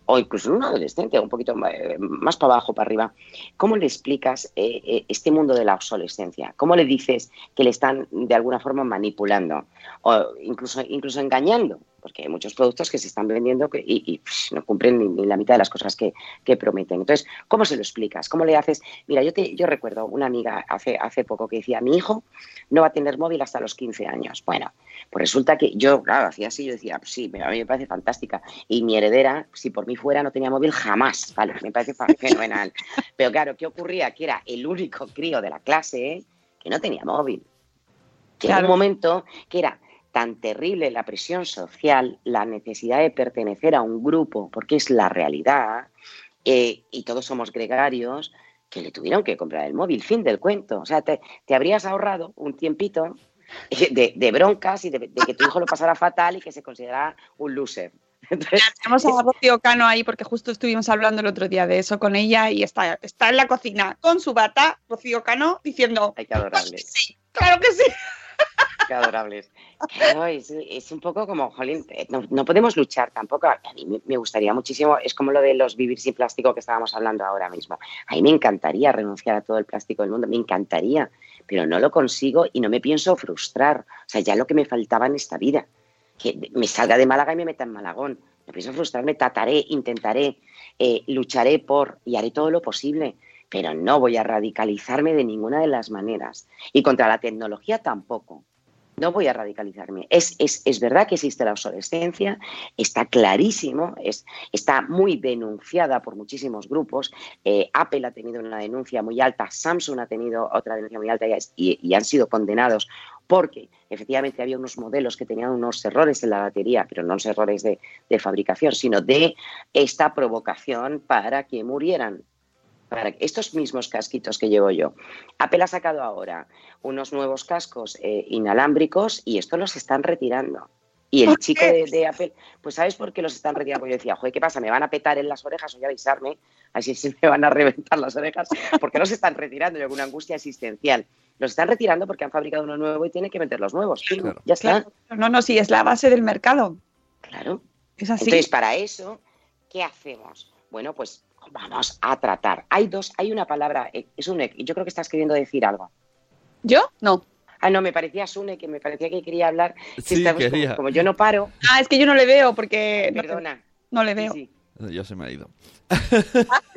o incluso a un adolescente, un poquito eh, más para abajo, para arriba, cómo le explicas eh, eh, este mundo de la obsolescencia? ¿Cómo le dices que le están de alguna forma manipulando o incluso, incluso engañando? Porque hay muchos productos que se están vendiendo que- y, y, pff, no cumplen ni, ni la mitad de las cosas que, que prometen. Entonces, ¿cómo se lo explicas? ¿Cómo le haces? Mira, yo, te, yo recuerdo una amiga hace, hace poco que decía, mi hijo no va a tener móvil hasta los 15 años. Bueno, pues resulta que yo, claro, hacía así, yo decía, pues sí, a mí me parece fantástica. Y mi heredera, si por mí fuera, no tenía móvil jamás. Vale, me parece fenomenal. Pero claro, ¿qué ocurría? Que era el único crío de la clase que no tenía móvil. Que era un Claro. momento que era tan terrible la presión social, la necesidad de pertenecer a un grupo, porque es la realidad, eh, y todos somos gregarios, que le tuvieron que comprar el móvil, fin del cuento. O sea, te, te habrías ahorrado un tiempito eh, de, de broncas y de, de que tu hijo lo pasara fatal y que se considerara un loser. Entonces, Tenemos a Rocío Cano ahí porque justo estuvimos hablando el otro día de eso con ella y está, está en la cocina con su bata, Rocío Cano, diciendo, hay que adorables. sí, claro que sí. Qué adorables. Es, un poco como, jolín, eh, no, no podemos luchar tampoco. A mí me gustaría muchísimo, es como lo de los vivir sin plástico que estábamos hablando ahora mismo. A mí me encantaría renunciar a todo el plástico del mundo, me encantaría, pero no lo consigo y no me pienso frustrar. O sea, ya lo que me faltaba en esta vida, que me salga de Málaga y me meta en Malagón. No pienso frustrarme, trataré, intentaré, eh, lucharé por y haré todo lo posible, pero no voy a radicalizarme de ninguna de las maneras. Y contra la tecnología tampoco. No voy a radicalizarme. Es, es, es verdad que existe la obsolescencia, está clarísimo, es, está muy denunciada por muchísimos grupos. Eh, Apple ha tenido una denuncia muy alta, Samsung ha tenido otra denuncia muy alta y, han sido condenados porque efectivamente había unos modelos que tenían unos errores en la batería, pero no unos errores de fabricación, sino de esta provocación para que murieran. Para estos mismos casquitos que llevo yo. Apple ha sacado ahora unos nuevos cascos eh, inalámbricos y estos los están retirando. Y el ¿Por chico de, de Apple, pues ¿sabes por qué los están retirando? Porque yo decía, joder, ¿qué pasa? ¿Me van a petar en las orejas o ya avisarme? Así se me van a reventar las orejas. ¿Por qué los están retirando? Yo con una angustia existencial. Los están retirando porque han fabricado uno nuevo y tienen que meter los nuevos. Pim, Claro. Ya está. Claro. No, no, sí, es la base del mercado. Claro. Es así. Entonces, para eso, ¿qué hacemos? Bueno, pues vamos a tratar. Hay dos, hay una palabra, eh, es un, yo creo que estás queriendo decir algo. ¿Yo? No. Ah, no, me parecía Sune, que me parecía que quería hablar. Sí, estamos como- quería. Como, yo no paro, Ah, es que yo no le veo porque no, perdona. no le Sí, veo. sí. Yo se me ha ido.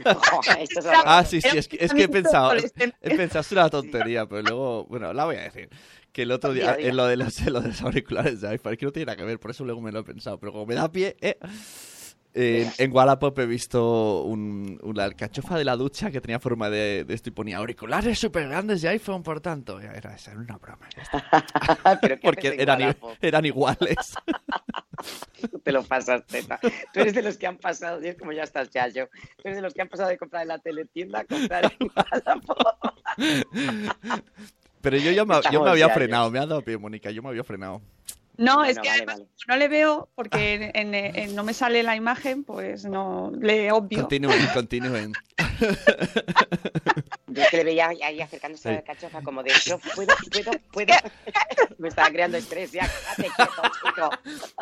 Jo, esto es horroroso. Ah, sí, sí, es que, es que he pensado, he pensado, es una tontería, pero luego, bueno, la voy a decir. Que el otro día, en lo de los, en lo de los auriculares de iPhone, que no tiene nada que ver, por eso luego me lo he pensado, pero como me da pie, eh, en, en Wallapop he visto un, una alcachofa de la ducha que tenía forma de, de esto y ponía auriculares súper grandes de iPhone, por tanto. Era, era una broma. Pero ¿qué Porque eran, eran iguales. Te lo pasas, teta. Tú eres de los que han pasado, y es como ya estás ya yo. Tú eres de los que han pasado de comprar en la teletienda a comprar en Wallapop. Pero yo, ya me, yo me había frenado, me ha dado pie, Mónica, yo me había frenado. No, Bueno, es que vale, además, vale. no le veo porque en- en- en- no me sale la imagen, pues no le obvio. Continúen, continúen. Yo es que le veía ahí acercándose a la cachofa como de, yo puedo, puedo, puedo. Me estaba creando estrés, ya, quédate quieto, chico.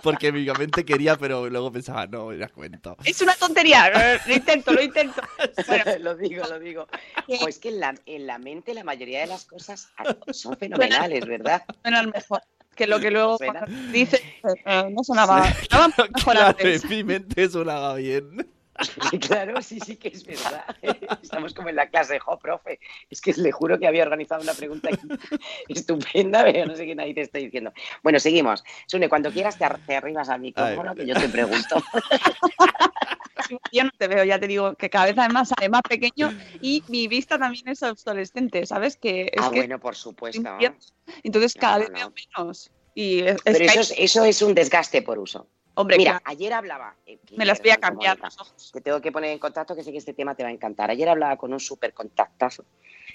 Porque mi mente quería, pero luego pensaba, no, ya cuento. Es una tontería. Lo intento, lo intento. Bueno, lo digo, lo digo. Pues que en la, en la mente la mayoría de las cosas son fenomenales, ¿verdad? suena al mejor. Que lo que luego dice eh, no sonaba, sonaba mejor Claro, antes. en mi mente sonaba bien. Claro, sí, sí que es verdad. Estamos como en la clase Jo, profe. Es que le juro que había organizado una pregunta aquí estupenda, pero no sé qué nadie te está diciendo. Bueno, seguimos. Sune, cuando quieras te, ar- te arribas al micrófono que yo te pregunto. yo no te veo, ya te digo, que cada vez además sale más pequeño y mi vista también es obsolescente, ¿sabes? Que es ah, que bueno, por supuesto. Entonces cada no, vez no. veo menos. Y es, Pero eso es, eso es un desgaste por uso. hombre, Mira, claro, ayer hablaba. eh, me las voy a cambiar. Te tengo que poner en contacto que sé que este tema te va a encantar. Ayer hablaba con un súper contactazo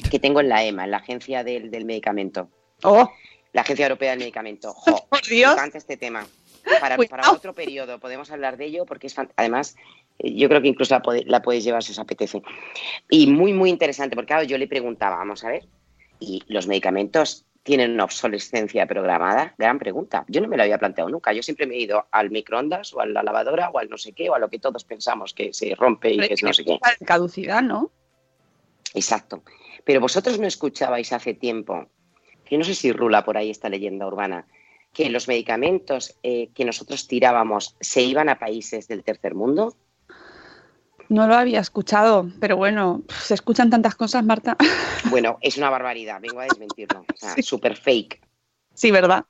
que tengo en la EMA, en la Agencia del, del Medicamento. Oh, La Agencia Europea del Medicamento. Jo, por Dios. me este tema. Para, para otro periodo podemos hablar de ello porque es además eh, yo creo que incluso la, pode- la podéis llevar si os apetece. Y muy, muy interesante porque claro, yo le preguntaba, vamos a ver, ¿y los medicamentos tienen una obsolescencia programada? Gran pregunta. Yo no me lo había planteado nunca. Yo siempre me he ido al microondas o a la lavadora o al no sé qué o a lo que todos pensamos que se rompe y que es no sé qué. Caducidad, ¿no? Exacto. Pero vosotros no escuchabais hace tiempo, que no sé si rula por ahí esta leyenda urbana, que los medicamentos eh, que nosotros tirábamos se iban a países del tercer mundo. No lo había escuchado, pero bueno, se escuchan tantas cosas, Marta. Bueno, es una barbaridad, vengo a desmentirlo. O sea, súper fake, sí, ¿verdad?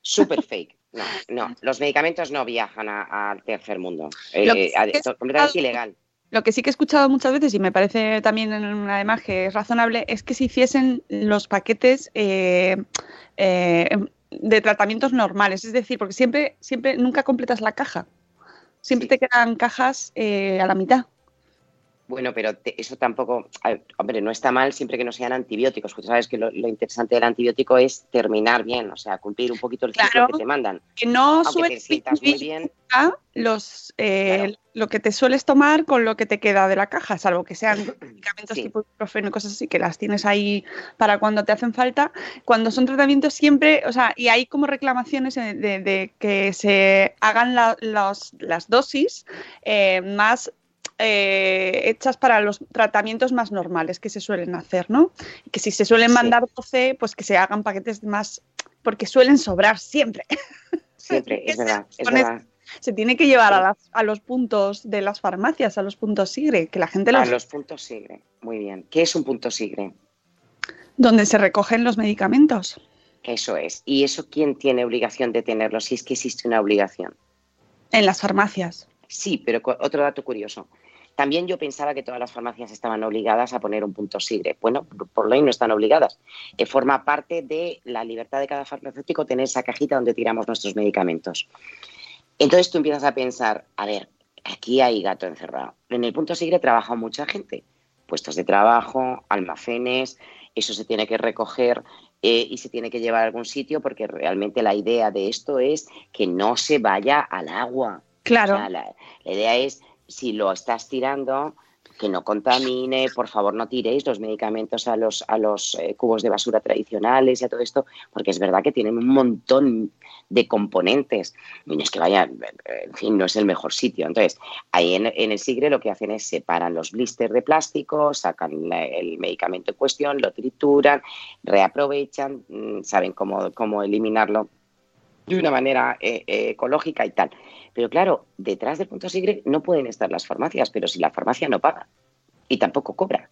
súper fake. No, no, los medicamentos no viajan al tercer mundo. Eh, Lo que eh, sí a- que es- completamente ilegal. Lo que sí que he escuchado muchas veces y me parece también además que es razonable es que se hiciesen los paquetes eh, eh, de tratamientos normales, es decir, porque siempre, siempre nunca completas la caja, siempre Sí. te quedan cajas eh, a la mitad. Bueno, pero te- eso tampoco, ver, hombre, no está mal siempre que no sean antibióticos, porque sabes que lo, lo interesante del antibiótico es terminar bien, o sea, cumplir un poquito el ciclo Claro. que te mandan. Que no Aunque te sientas muy bien, los eh, Claro. lo que te sueles tomar con lo que te queda de la caja, salvo que sean medicamentos Sí. tipo ibuprofeno y cosas así que las tienes ahí para cuando te hacen falta. Cuando son tratamientos siempre, o sea, y hay como reclamaciones de, de- de que se hagan la- los- las dosis eh, más eh, hechas para los tratamientos más normales que se suelen hacer, ¿no? Que si se suelen Sí. mandar 12, pues que se hagan paquetes más, porque suelen sobrar siempre. siempre, es verdad, es con verdad. Se tiene que llevar a, Sí. las- a los puntos de las farmacias, a los puntos SIGRE, que la gente A los, los puntos sigre, muy bien. ¿Qué es un punto sigre? donde se recogen los medicamentos. Eso es. ¿Y eso quién tiene obligación de tenerlo? Si es que existe una obligación. En las farmacias. Sí, pero otro dato curioso. También yo pensaba que todas las farmacias estaban obligadas a poner un punto sigre. Bueno, por ley no están obligadas. Eh, forma parte de la libertad de cada farmacéutico tener esa cajita donde tiramos nuestros medicamentos. Entonces tú empiezas a pensar, a ver, aquí hay gato encerrado. En el punto sigre trabaja mucha gente. Puestos de trabajo, almacenes, eso se tiene que recoger eh, y se tiene que llevar a algún sitio porque realmente la idea de esto es que no se vaya al agua. Claro. La, idea es, si lo estás tirando, que no contamine, por favor no tiréis los medicamentos a los, a los eh, cubos de basura tradicionales y a todo esto, porque es verdad que tienen un montón de componentes. Y que vaya, en fin, no es el mejor sitio. Entonces, ahí en, en el SIGRE lo que hacen es separan los blisters de plástico, sacan la- el medicamento en cuestión, lo trituran, reaprovechan, mm, saben cómo, cómo eliminarlo de una manera eh, eh, ecológica y tal. Pero claro, detrás del punto sigre no pueden estar las farmacias, pero si la farmacia no paga y tampoco cobra,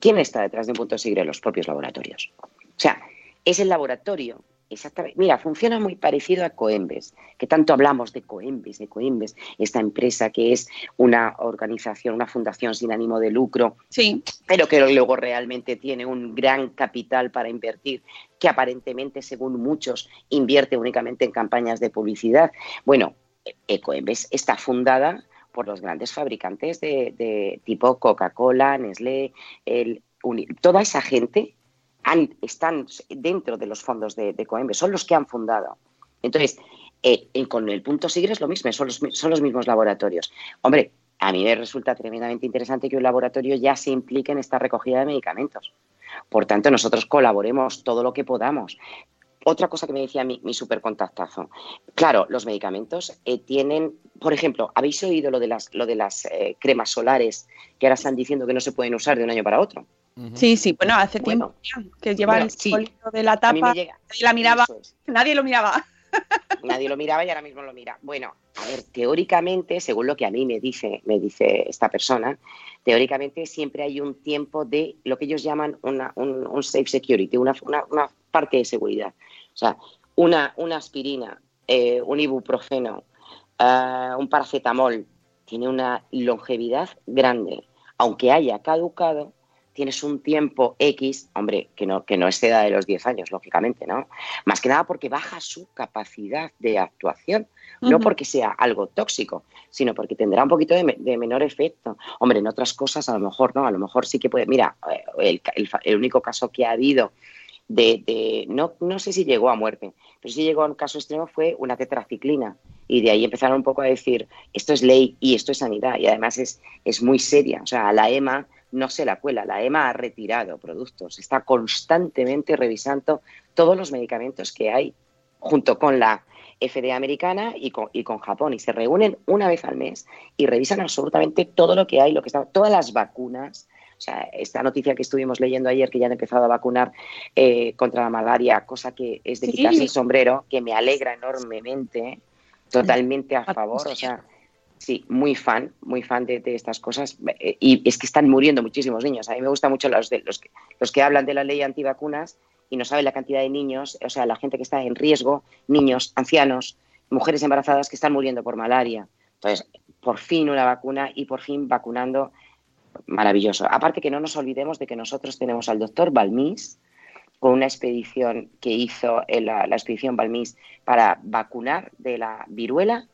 ¿quién está detrás de un punto sigre? Los propios laboratorios. O sea, es el laboratorio. Exactamente. Mira, funciona muy parecido a Coembes, que tanto hablamos de Coembes, de Coembes, esta empresa que es una organización, una fundación sin ánimo de lucro, Sí, pero que luego realmente tiene un gran capital para invertir, que aparentemente, según muchos, invierte únicamente en campañas de publicidad. Bueno, Ecoembes está fundada por los grandes fabricantes de, de tipo Coca-Cola, Nestlé, el toda esa gente han- están dentro de los fondos de, de Ecoembes, son los que han fundado. Entonces, eh, con el punto Sigre es lo mismo, son los, son los mismos laboratorios. Hombre, a mí me resulta tremendamente interesante que un laboratorio ya se implique en esta recogida de medicamentos. Por tanto, nosotros colaboremos todo lo que podamos. Otra cosa que me decía mi, mi supercontactazo. Claro, los medicamentos eh, tienen, por ejemplo, ¿habéis oído lo de las, lo de las eh, cremas solares que ahora están diciendo que no se pueden usar de un año para otro? Sí, sí. Bueno, hace Bueno. tiempo que lleva Bueno, el sí. simbolito de la tapa. Nadie la miraba, es. nadie lo miraba. Nadie lo miraba y ahora mismo lo mira. Bueno, a ver, teóricamente, según lo que a mí me dice, me dice esta persona, teóricamente siempre hay un tiempo de lo que ellos llaman una, un, un safe security, una, una- una parte de seguridad. O sea, una, una aspirina, eh, un ibuprofeno, eh, un paracetamol, tiene una longevidad grande. Aunque haya caducado, tienes un tiempo X, hombre, que no, que no exceda de los 10 años, lógicamente, ¿no? Más que nada porque baja su capacidad de actuación, no porque sea algo tóxico, sino porque tendrá un poquito de, de, menor efecto. Hombre, en otras cosas a lo mejor no, a lo mejor sí que puede. Mira, eh, el, el, el único caso que ha habido de, de, no, no sé si llegó a muerte, pero sí llegó a un caso extremo fue una tetraciclina. Y de ahí empezaron un poco a decir, esto es ley y esto es sanidad. Y además es, es muy seria. O sea, la EMA no se la cuela. La EMA ha retirado productos, está constantemente revisando todos los medicamentos que hay, junto con la FDA americana y con, y con, Japón. Y se reúnen una vez al mes y revisan absolutamente todo lo que hay, lo que está, todas las vacunas. O sea, esta noticia que estuvimos leyendo ayer, que ya han empezado a vacunar eh, contra la malaria, cosa que es de quitarse el sombrero, que me alegra enormemente, totalmente a favor. O sea, Sí, muy fan, muy fan de, estas cosas. Y es que están muriendo muchísimos niños. A mí me gustan mucho los, de, los, que, los que hablan de la ley antivacunas y no saben la cantidad de niños, o sea, la gente que está en riesgo, niños, ancianos, mujeres embarazadas que están muriendo por malaria. Entonces, por fin una vacuna y por fin vacunando, maravilloso. Aparte que no nos olvidemos de que nosotros tenemos al doctor Balmís, con una expedición que hizo la, la expedición Balmís para vacunar de la viruela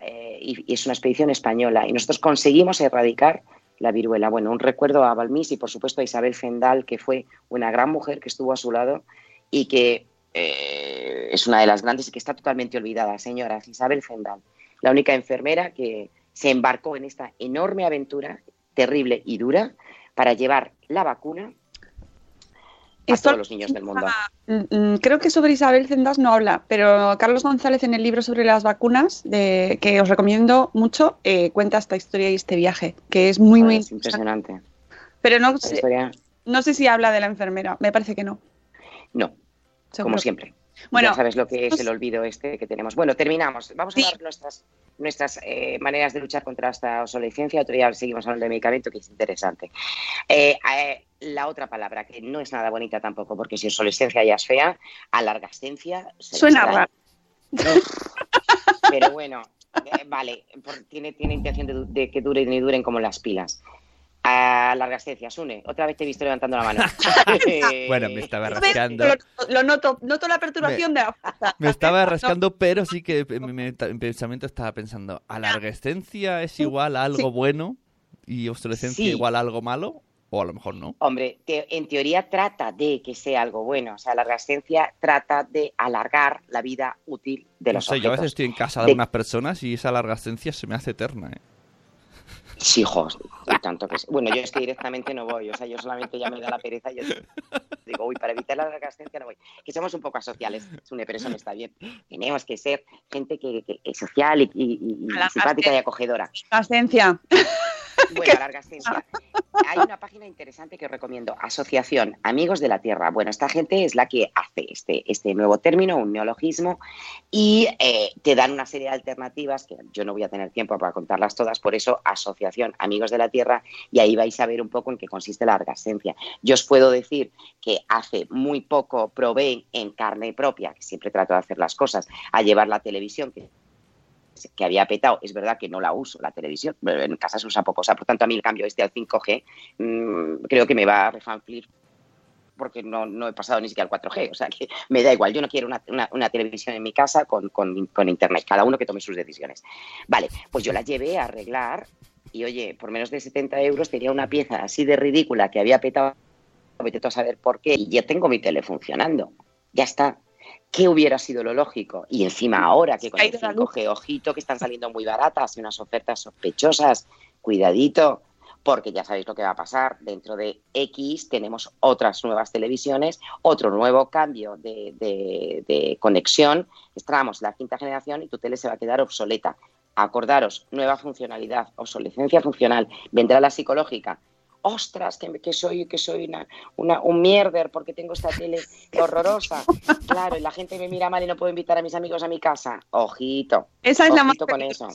eh, y, es una expedición española. Y nosotros conseguimos erradicar la viruela. Bueno, un recuerdo a Balmís y, por supuesto, a Isabel Zendal, que fue una gran mujer que estuvo a su lado y que eh, es una de las grandes y que está totalmente olvidada, señoras. Isabel Zendal, la única enfermera que se embarcó en esta enorme aventura, terrible y dura, para llevar la vacuna a Esto, todos los niños del mundo. Creo que sobre Isabel Zendas no habla, pero Carlos González en el libro sobre las vacunas, de, que os recomiendo mucho, eh, cuenta esta historia y este viaje, que es muy, muy es impresionante. Pero no sé, no sé si habla de la enfermera, me parece que no. No, Seguro. como siempre. Bueno, ya sabes lo que es el olvido este que tenemos. Bueno, terminamos. Vamos a sí. dar nuestras, nuestras eh, maneras de luchar contra esta obsolescencia. Otro día seguimos hablando de medicamento, que es interesante. Eh, eh, la otra palabra, que no es nada bonita tampoco, porque si obsolescencia ya es fea, alargascencia... Suena raro. Pero bueno, eh, vale, tiene, tiene intención de, de, que duren y duren como las pilas. A largascencia, Sune, otra vez te he visto levantando la mano. bueno, me estaba rascando. Lo, lo, noto, noto la perturbación me, de la. Me estaba rascando, pero sí que en mi, en pensamiento estaba pensando, ¿alargascencia es igual a algo sí. bueno y obsolescencia sí. igual a algo malo? O a lo mejor no. Hombre, te, en teoría trata de que sea algo bueno. O sea, la largascencia trata de alargar la vida útil de los no sé, objetos. Yo a veces estoy en casa de, de unas personas y esa largascencia se me hace eterna, ¿eh? Sí, hijos, y tanto que Bueno, yo es que directamente no voy, o sea, yo solamente ya me da la pereza y yo digo, uy, para evitar la largascencia no voy. Que somos un poco asociales, Sune, pero eso no está bien. Tenemos que ser gente que, que, que social y, y, y simpática y acogedora. Largascencia. Bueno, largascencia. Hay una página interesante que os recomiendo, Asociación Amigos de la Tierra. Bueno, esta gente es la que hace este, este nuevo término, un neologismo, y eh, te dan una serie de alternativas que yo no voy a tener tiempo para contarlas todas, por eso Asociación Amigos de la Tierra, y ahí vais a ver un poco en qué consiste la largascencia. Yo os puedo decir que hace muy poco probé en carne propia, que siempre trato de hacer las cosas, a llevar la televisión, que que había petado, es verdad que no la uso, la televisión, en casa se usa poco, o sea, por tanto a mí el cambio este al 5G mmm, creo que me va a refanflir porque no, no, he pasado ni siquiera al 4G, o sea que me da igual, yo no quiero una, una, una televisión en mi casa con, con, con, internet, cada uno que tome sus decisiones. Vale, pues yo la llevé a arreglar y oye, por menos de 70 euros tenía una pieza así de ridícula que había petado, vete a saber por qué, y ya tengo mi tele funcionando, ya está, ¿Qué hubiera sido lo lógico? Y encima ahora que con el 5G, ojito, que están saliendo muy baratas y unas ofertas sospechosas, cuidadito, porque ya sabéis lo que va a pasar. Dentro de X tenemos otras nuevas televisiones, otro nuevo cambio de, de, de conexión. Estamos en la quinta generación y tu tele se va a quedar obsoleta. Acordaros, nueva funcionalidad, obsolescencia funcional, vendrá la psicológica, ostras, que, que soy, que soy una, una, un mierder porque tengo esta tele horrorosa. Claro, y la gente me mira mal y no puedo invitar a mis amigos a mi casa. Ojito. Esa es ojito la más con eso.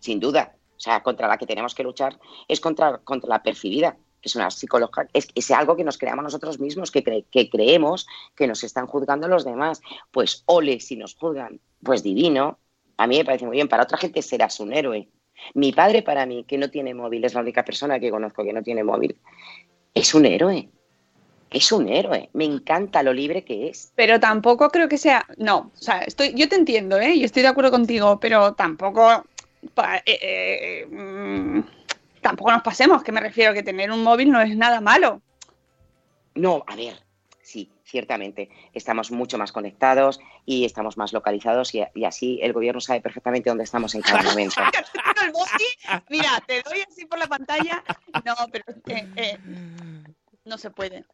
Sin duda. O sea, contra la que tenemos que luchar es contra, contra la percibida, que es una psicología, es, es algo que nos creamos nosotros mismos, que, cre, que creemos que nos están juzgando los demás. Pues ole si nos juzgan, pues divino, A mí me parece muy bien. Para otra gente serás un héroe. Mi padre, para mí, que no tiene móvil, es la única persona que conozco que no tiene móvil, es un héroe. Es un héroe. Me encanta lo libre que es. Pero tampoco creo que sea. No, o sea, estoy, yo te entiendo, ¿eh? Y estoy de acuerdo contigo, pero tampoco. eh, eh, mm, tampoco nos pasemos, que me refiero que tener un móvil no es nada malo. No, a ver, ciertamente. Estamos mucho más conectados y estamos más localizados y, y así el gobierno sabe perfectamente dónde estamos en cada momento. mira, te doy así por la pantalla. No, pero eh, eh, no se puede.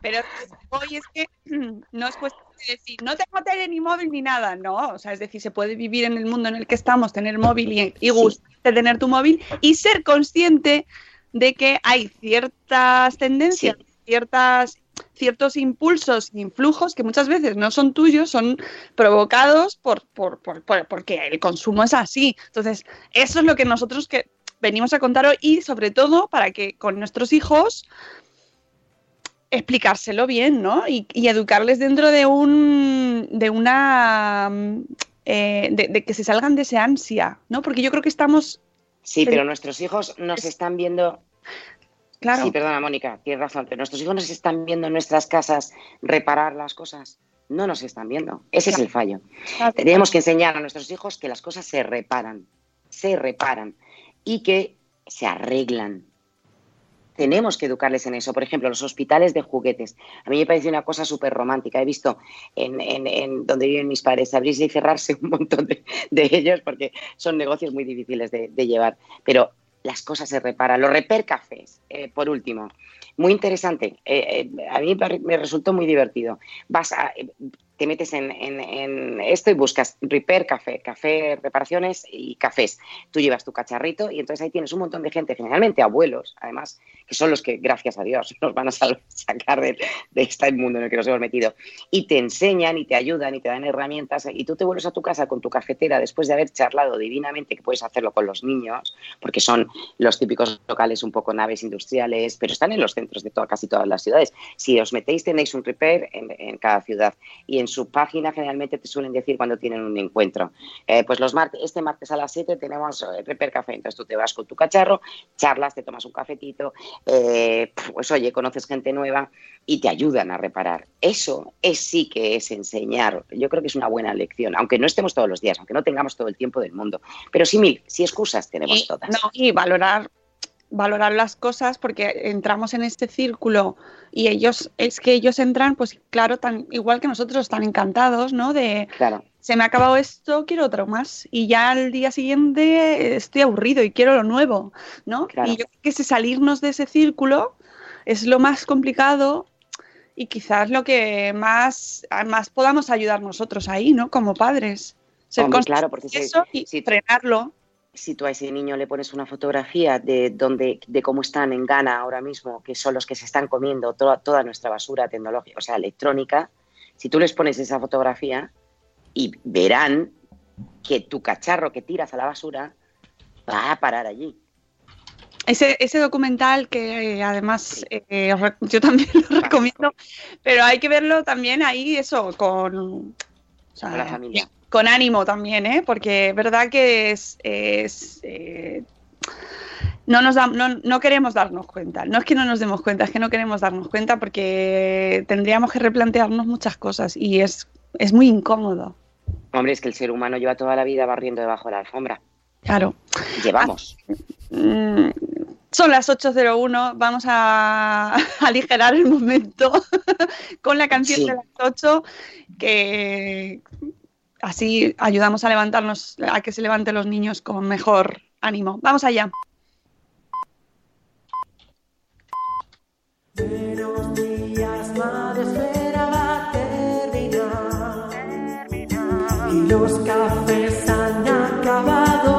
Pero hoy es que no es cuestión de decir, no tengo tele ni móvil ni nada, no. O sea, es decir, se puede vivir en el mundo en el que estamos, tener móvil y, y gustarte tener tu móvil y ser consciente de que hay ciertas tendencias, ciertas ciertos impulsos y influjos que muchas veces no son tuyos, son provocados por, por, por- por- porque el consumo es así. Entonces, eso es lo que nosotros que venimos a contar hoy y sobre todo para que con nuestros hijos explicárselo bien, ¿no? Y, y educarles dentro de un de una eh, de, de que se salgan de ese ansia, ¿no? Porque yo creo que estamos Sí, pero nuestros hijos nos están viendo. Claro. Sí, perdona, Mónica, tienes razón. Pero nuestros hijos nos están viendo en nuestras casas reparar las cosas. No nos están viendo. Ese es el fallo. Tenemos que enseñar a nuestros hijos que las cosas se reparan, se reparan y que se arreglan. Tenemos que educarles en eso. Por ejemplo, los hospitales de juguetes. A mí me parece una cosa súper romántica. He visto en, en- en donde viven mis padres abrirse y cerrarse un montón de, de ellos porque son negocios muy difíciles de, de llevar. Pero las cosas se reparan. Los repair cafés, eh, por último. Muy interesante. Eh, eh, a mí me resultó muy divertido. Vas a, te metes en, en- esto y buscas repair café, café, reparaciones y cafés. Tú llevas tu cacharrito y entonces ahí tienes un montón de gente, generalmente abuelos, además, que son los que, gracias a Dios, nos van a sacar de, de este mundo en el que nos hemos metido. Y te enseñan y te ayudan y te dan herramientas y tú te vuelves a tu casa con tu cafetera después de haber charlado divinamente, que puedes hacerlo con los niños, porque son los típicos locales un poco naves industriales, pero están en los centros de toda- casi todas las ciudades. Si os metéis tenéis un repair en, en cada ciudad y en su página generalmente te suelen decir cuando tienen un encuentro. Eh, pues los martes, este martes a las 7 tenemos eh, repair café, entonces tú te vas con tu cacharro, charlas, te tomas un cafetito, eh, pues oye, conoces gente nueva y te ayudan a reparar. Eso es sí que es enseñar. Yo creo que es una buena lección, aunque no estemos todos los días, aunque no tengamos todo el tiempo del mundo. Pero sí, mil, si excusas tenemos y, todas. no, y valorar valorar las cosas porque entramos en este círculo y ellos es que ellos entran pues claro tan igual que nosotros están encantados no de Claro. se me ha acabado esto quiero otro más y ya al día siguiente estoy aburrido y quiero lo nuevo no Claro. y yo creo que ese salirnos de ese círculo es lo más complicado y quizás lo que más más podamos ayudar nosotros ahí no como padres. Ser Hombre, claro, porque si- eso y frenarlo si tú a ese niño le pones una fotografía de donde, de cómo están en Ghana ahora mismo, que son los que se están comiendo toda, toda nuestra basura tecnológica, o sea, electrónica, si tú les pones esa fotografía y verán que tu cacharro que tiras a la basura va a parar allí. Ese, ese documental que eh, además eh, yo también lo recomiendo, pero hay que verlo también ahí, eso, con, o sea, Con la familia. Con ánimo también, ¿eh? porque es verdad que es, es, eh, no, nos da- no, no queremos darnos cuenta, no es que no nos demos cuenta, es que no queremos darnos cuenta porque tendríamos que replantearnos muchas cosas y es, es muy incómodo, Hombre, es que el ser humano lleva toda la vida barriendo debajo de la alfombra. claro. Llevamos. Mm, Son las 8.01, vamos a aligerar el momento con la canción Sí. de las 8, que así ayudamos a levantarnos, a que se levanten los niños con mejor ánimo. Vamos allá. Buenos días, madre esfera va a terminar. Y los cafés han acabado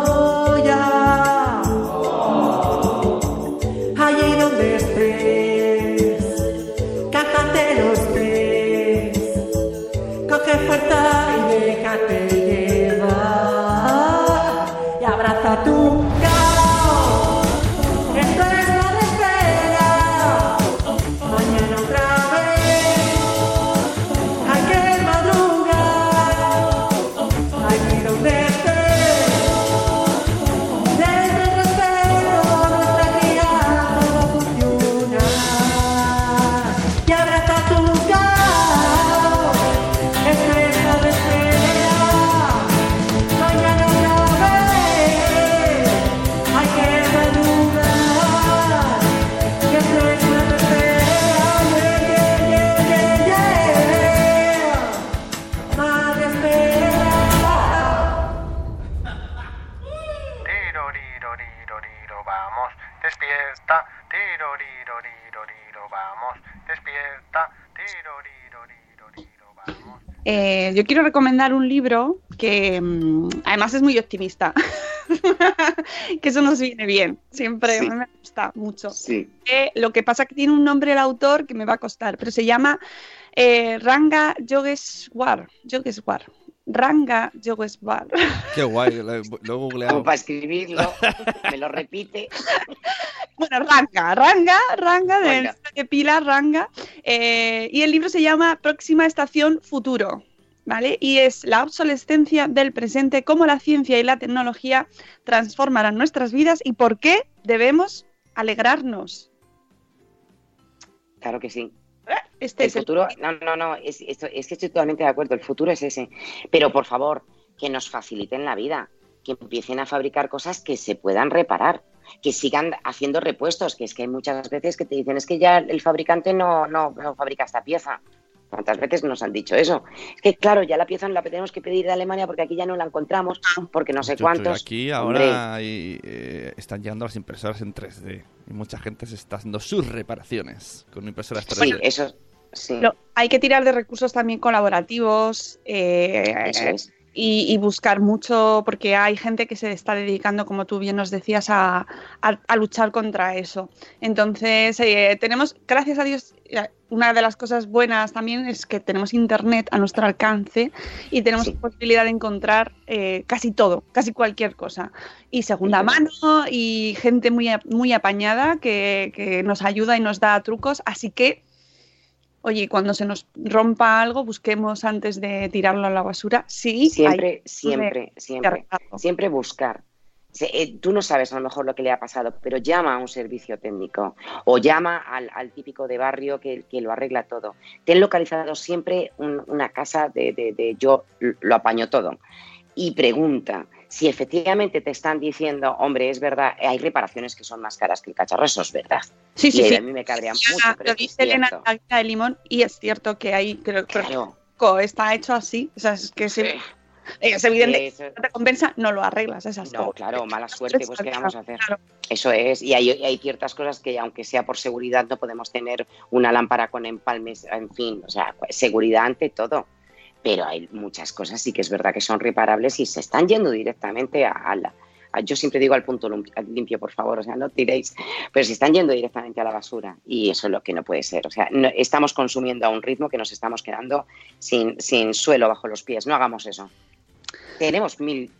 yo quiero recomendar un libro que mm, además es muy optimista. que eso nos viene bien. Siempre Sí. me gusta mucho. Sí. Eh, lo que pasa que tiene un nombre el autor que me va a costar, pero se llama eh, Ranga Yogeshwar. Yogeshwar. Ranga Yogeshwar. Qué guay, lo, he- lo he Como googleado. para escribirlo, me lo repite. Bueno, Ranga, Ranga, Ranga, de pila, Ranga. Eh, y el libro se llama Próxima Estación Futuro. ¿Vale? Y es la obsolescencia del presente, cómo la ciencia y la tecnología transformarán nuestras vidas y por qué debemos alegrarnos. Claro que sí. Este El es el- futuro, no, no, no, es, esto- es que estoy totalmente de acuerdo, el futuro es ese. Pero por favor, que nos faciliten la vida, que empiecen a fabricar cosas que se puedan reparar, que sigan haciendo repuestos, que es que hay muchas veces que te dicen es que ya el fabricante no, no, no fabrica esta pieza. ¿Cuántas veces nos han dicho eso? Es que claro, ya la pieza la tenemos que pedir de Alemania porque aquí ya no la encontramos, porque no sé Yo estoy cuántos. Aquí ahora hay, eh, están llegando las impresoras en 3D y mucha gente se está haciendo sus reparaciones con impresoras 3D. sí, eso, sí, Lo- hay que tirar de recursos también colaborativos eh, eso es. y, y buscar mucho, porque hay gente que se está dedicando, como tú bien nos decías, a, a- a luchar contra eso. Entonces, eh, tenemos, gracias a Dios, una de las cosas buenas también es que tenemos Internet a nuestro alcance y tenemos Sí. posibilidad de encontrar eh, casi todo, casi cualquier cosa. Y segunda mano y gente muy, muy apañada que, que nos ayuda y nos da trucos. Así que Oye, cuando se nos rompa algo, busquemos antes de tirarlo a la basura. Sí, Siempre, hay- siempre, siempre. Siempre buscar. Se- eh, tú no sabes a lo mejor lo que le ha pasado, pero llama a un servicio técnico o llama al, al típico de barrio que, que lo arregla todo. Ten localizado siempre un- una casa de, de- de yo lo apaño todo y pregunta si efectivamente te están diciendo, hombre, es verdad, hay reparaciones que son más caras que el cacharro, eso es verdad. Sí, sí, y sí. a mí me cabrea Ya, mucho, pero lo dice Elena de limón y es cierto que hay, creo Claro. está hecho así. O sea, es que Sí. sí, es evidente Eso- que no te compensa, no lo arreglas, es así. No, claro, mala suerte, pues ¿qué vamos a hacer? Eso es, y hay, hay ciertas cosas que aunque sea por seguridad no podemos tener una lámpara con empalmes, en fin, o sea, seguridad ante todo. Pero hay muchas cosas sí que es verdad que son reparables y se están yendo directamente a, a la... yo siempre digo al punto lim- limpio, por favor, o sea, no tiréis, pero se están yendo directamente a la basura y eso es lo que no puede ser. O sea, no- estamos consumiendo a un ritmo que nos estamos quedando sin, sin suelo bajo los pies. No hagamos eso. Tenemos mil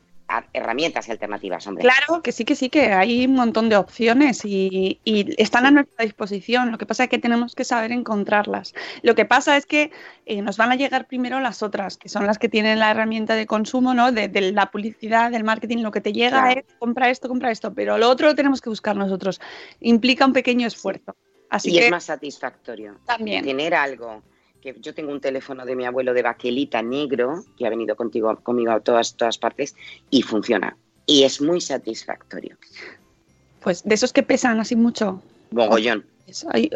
herramientas y alternativas, hombre. Claro que sí, que sí, que hay un montón de opciones y, y están a nuestra disposición. Lo que pasa es que tenemos que saber encontrarlas. Lo que pasa es que eh, nos van a llegar primero las otras, que son las que tienen la herramienta de consumo, ¿no? De, de la publicidad, del marketing. Lo que te llega Claro. es compra esto, compra esto, pero lo otro lo tenemos que buscar nosotros. Implica un pequeño esfuerzo. Así y que es más satisfactorio también. tener algo que yo tengo un teléfono de mi abuelo de baquelita negro que ha venido contigo conmigo a todas todas partes y funciona. Y es muy satisfactorio. Pues de esos que pesan así mucho. mogollón. Eso, ahí-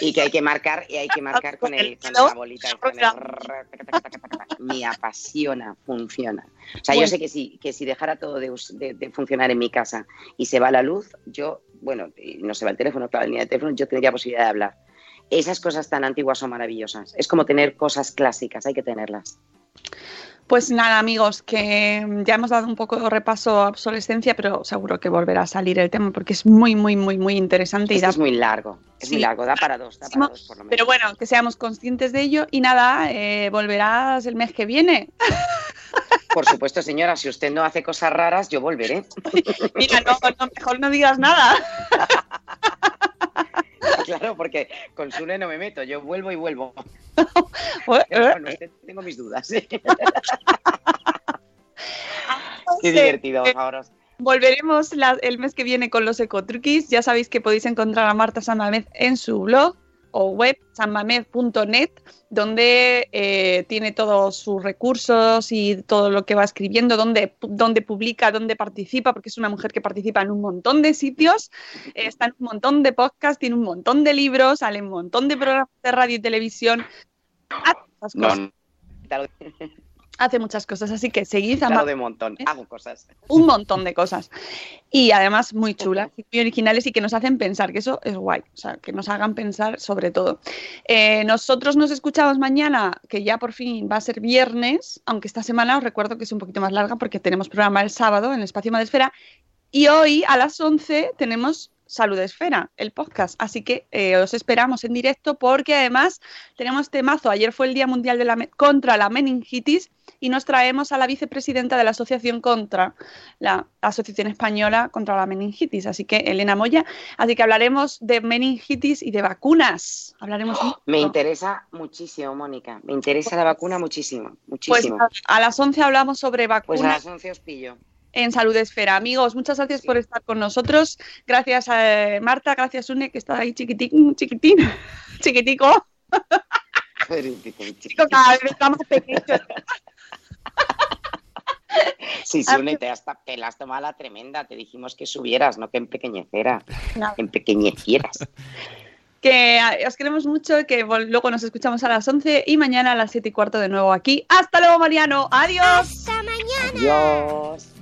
y que hay que marcar y hay que marcar con el con la bolita con el- me apasiona funciona. O sea yo Bueno. sé que si que si dejara todo de, us- de- de funcionar en mi casa y se va la luz yo bueno y no se va el teléfono claro la línea de teléfono yo tendría posibilidad de hablar esas cosas tan antiguas son maravillosas es como tener cosas clásicas hay que tenerlas Pues nada, amigos, que ya hemos dado un poco de repaso a obsolescencia, pero seguro que volverá a salir el tema porque es muy, muy, muy, muy interesante. y da- es muy largo es muy largo da para dos da para dos por lo menos Pero bueno, que seamos conscientes de ello y nada, eh, volverás el mes que viene. por supuesto señora si usted no hace cosas raras yo volveré Mira, no, no, mejor no digas nada. claro porque con Sune no me meto yo vuelvo y vuelvo eh, bueno, usted tengo mis dudas. ¿eh? Qué eh, divertido, eh, ahora. Volveremos la- el mes que viene con los ecotruquis. Ya sabéis que podéis encontrar a Marta Sanmamez en su blog o web sanmamez.net, donde eh, tiene todos sus recursos y todo lo que va escribiendo, donde, donde publica, donde participa, porque es una mujer que participa en un montón de sitios, eh, está en un montón de podcasts, tiene un montón de libros, sale en un montón de programas de radio y televisión. Hace esas cosas. Hace muchas cosas, así que seguid a Claro, de montón. Hago cosas. un montón de cosas. Y además muy chulas, muy originales y que nos hacen pensar, que eso es guay, o sea, que nos hagan pensar sobre todo. Eh, nosotros nos escuchamos mañana, que ya por fin va a ser viernes, aunque esta semana os recuerdo que es un poquito más larga porque tenemos programa el sábado en el Espacio Madresfera. Y hoy a las 11 tenemos Salud Esfera, el podcast. Así que eh, os esperamos en directo porque además tenemos temazo. Ayer fue el Día Mundial de la contra la Meningitis y nos traemos a la vicepresidenta de la Asociación contra la Asociación Española contra la Meningitis, así que Elena Moya. Así que hablaremos de meningitis y de vacunas. Hablaremos mucho. Me interesa muchísimo, Mónica. Me interesa la vacuna muchísimo, Pues muchísimo. a, a las 11 hablamos sobre Pues a vacunas las 11 os pillo. En Salud Esfera. Amigos, muchas gracias por estar con nosotros. Gracias a eh, Marta, gracias Une, que está ahí chiquitín, chiquitín, chiquitico. Chico, cada vez está más pequeño. Sí, Sune, te, has, te la has tomado la tremenda. Te dijimos que subieras, no que empequeñecera. Empequeñecieras. Que eh, os queremos mucho, que luego nos escuchamos a las 11 y mañana a las 7 y cuarto de nuevo aquí. Hasta luego, Mariano. Adiós. Hasta mañana. Adiós.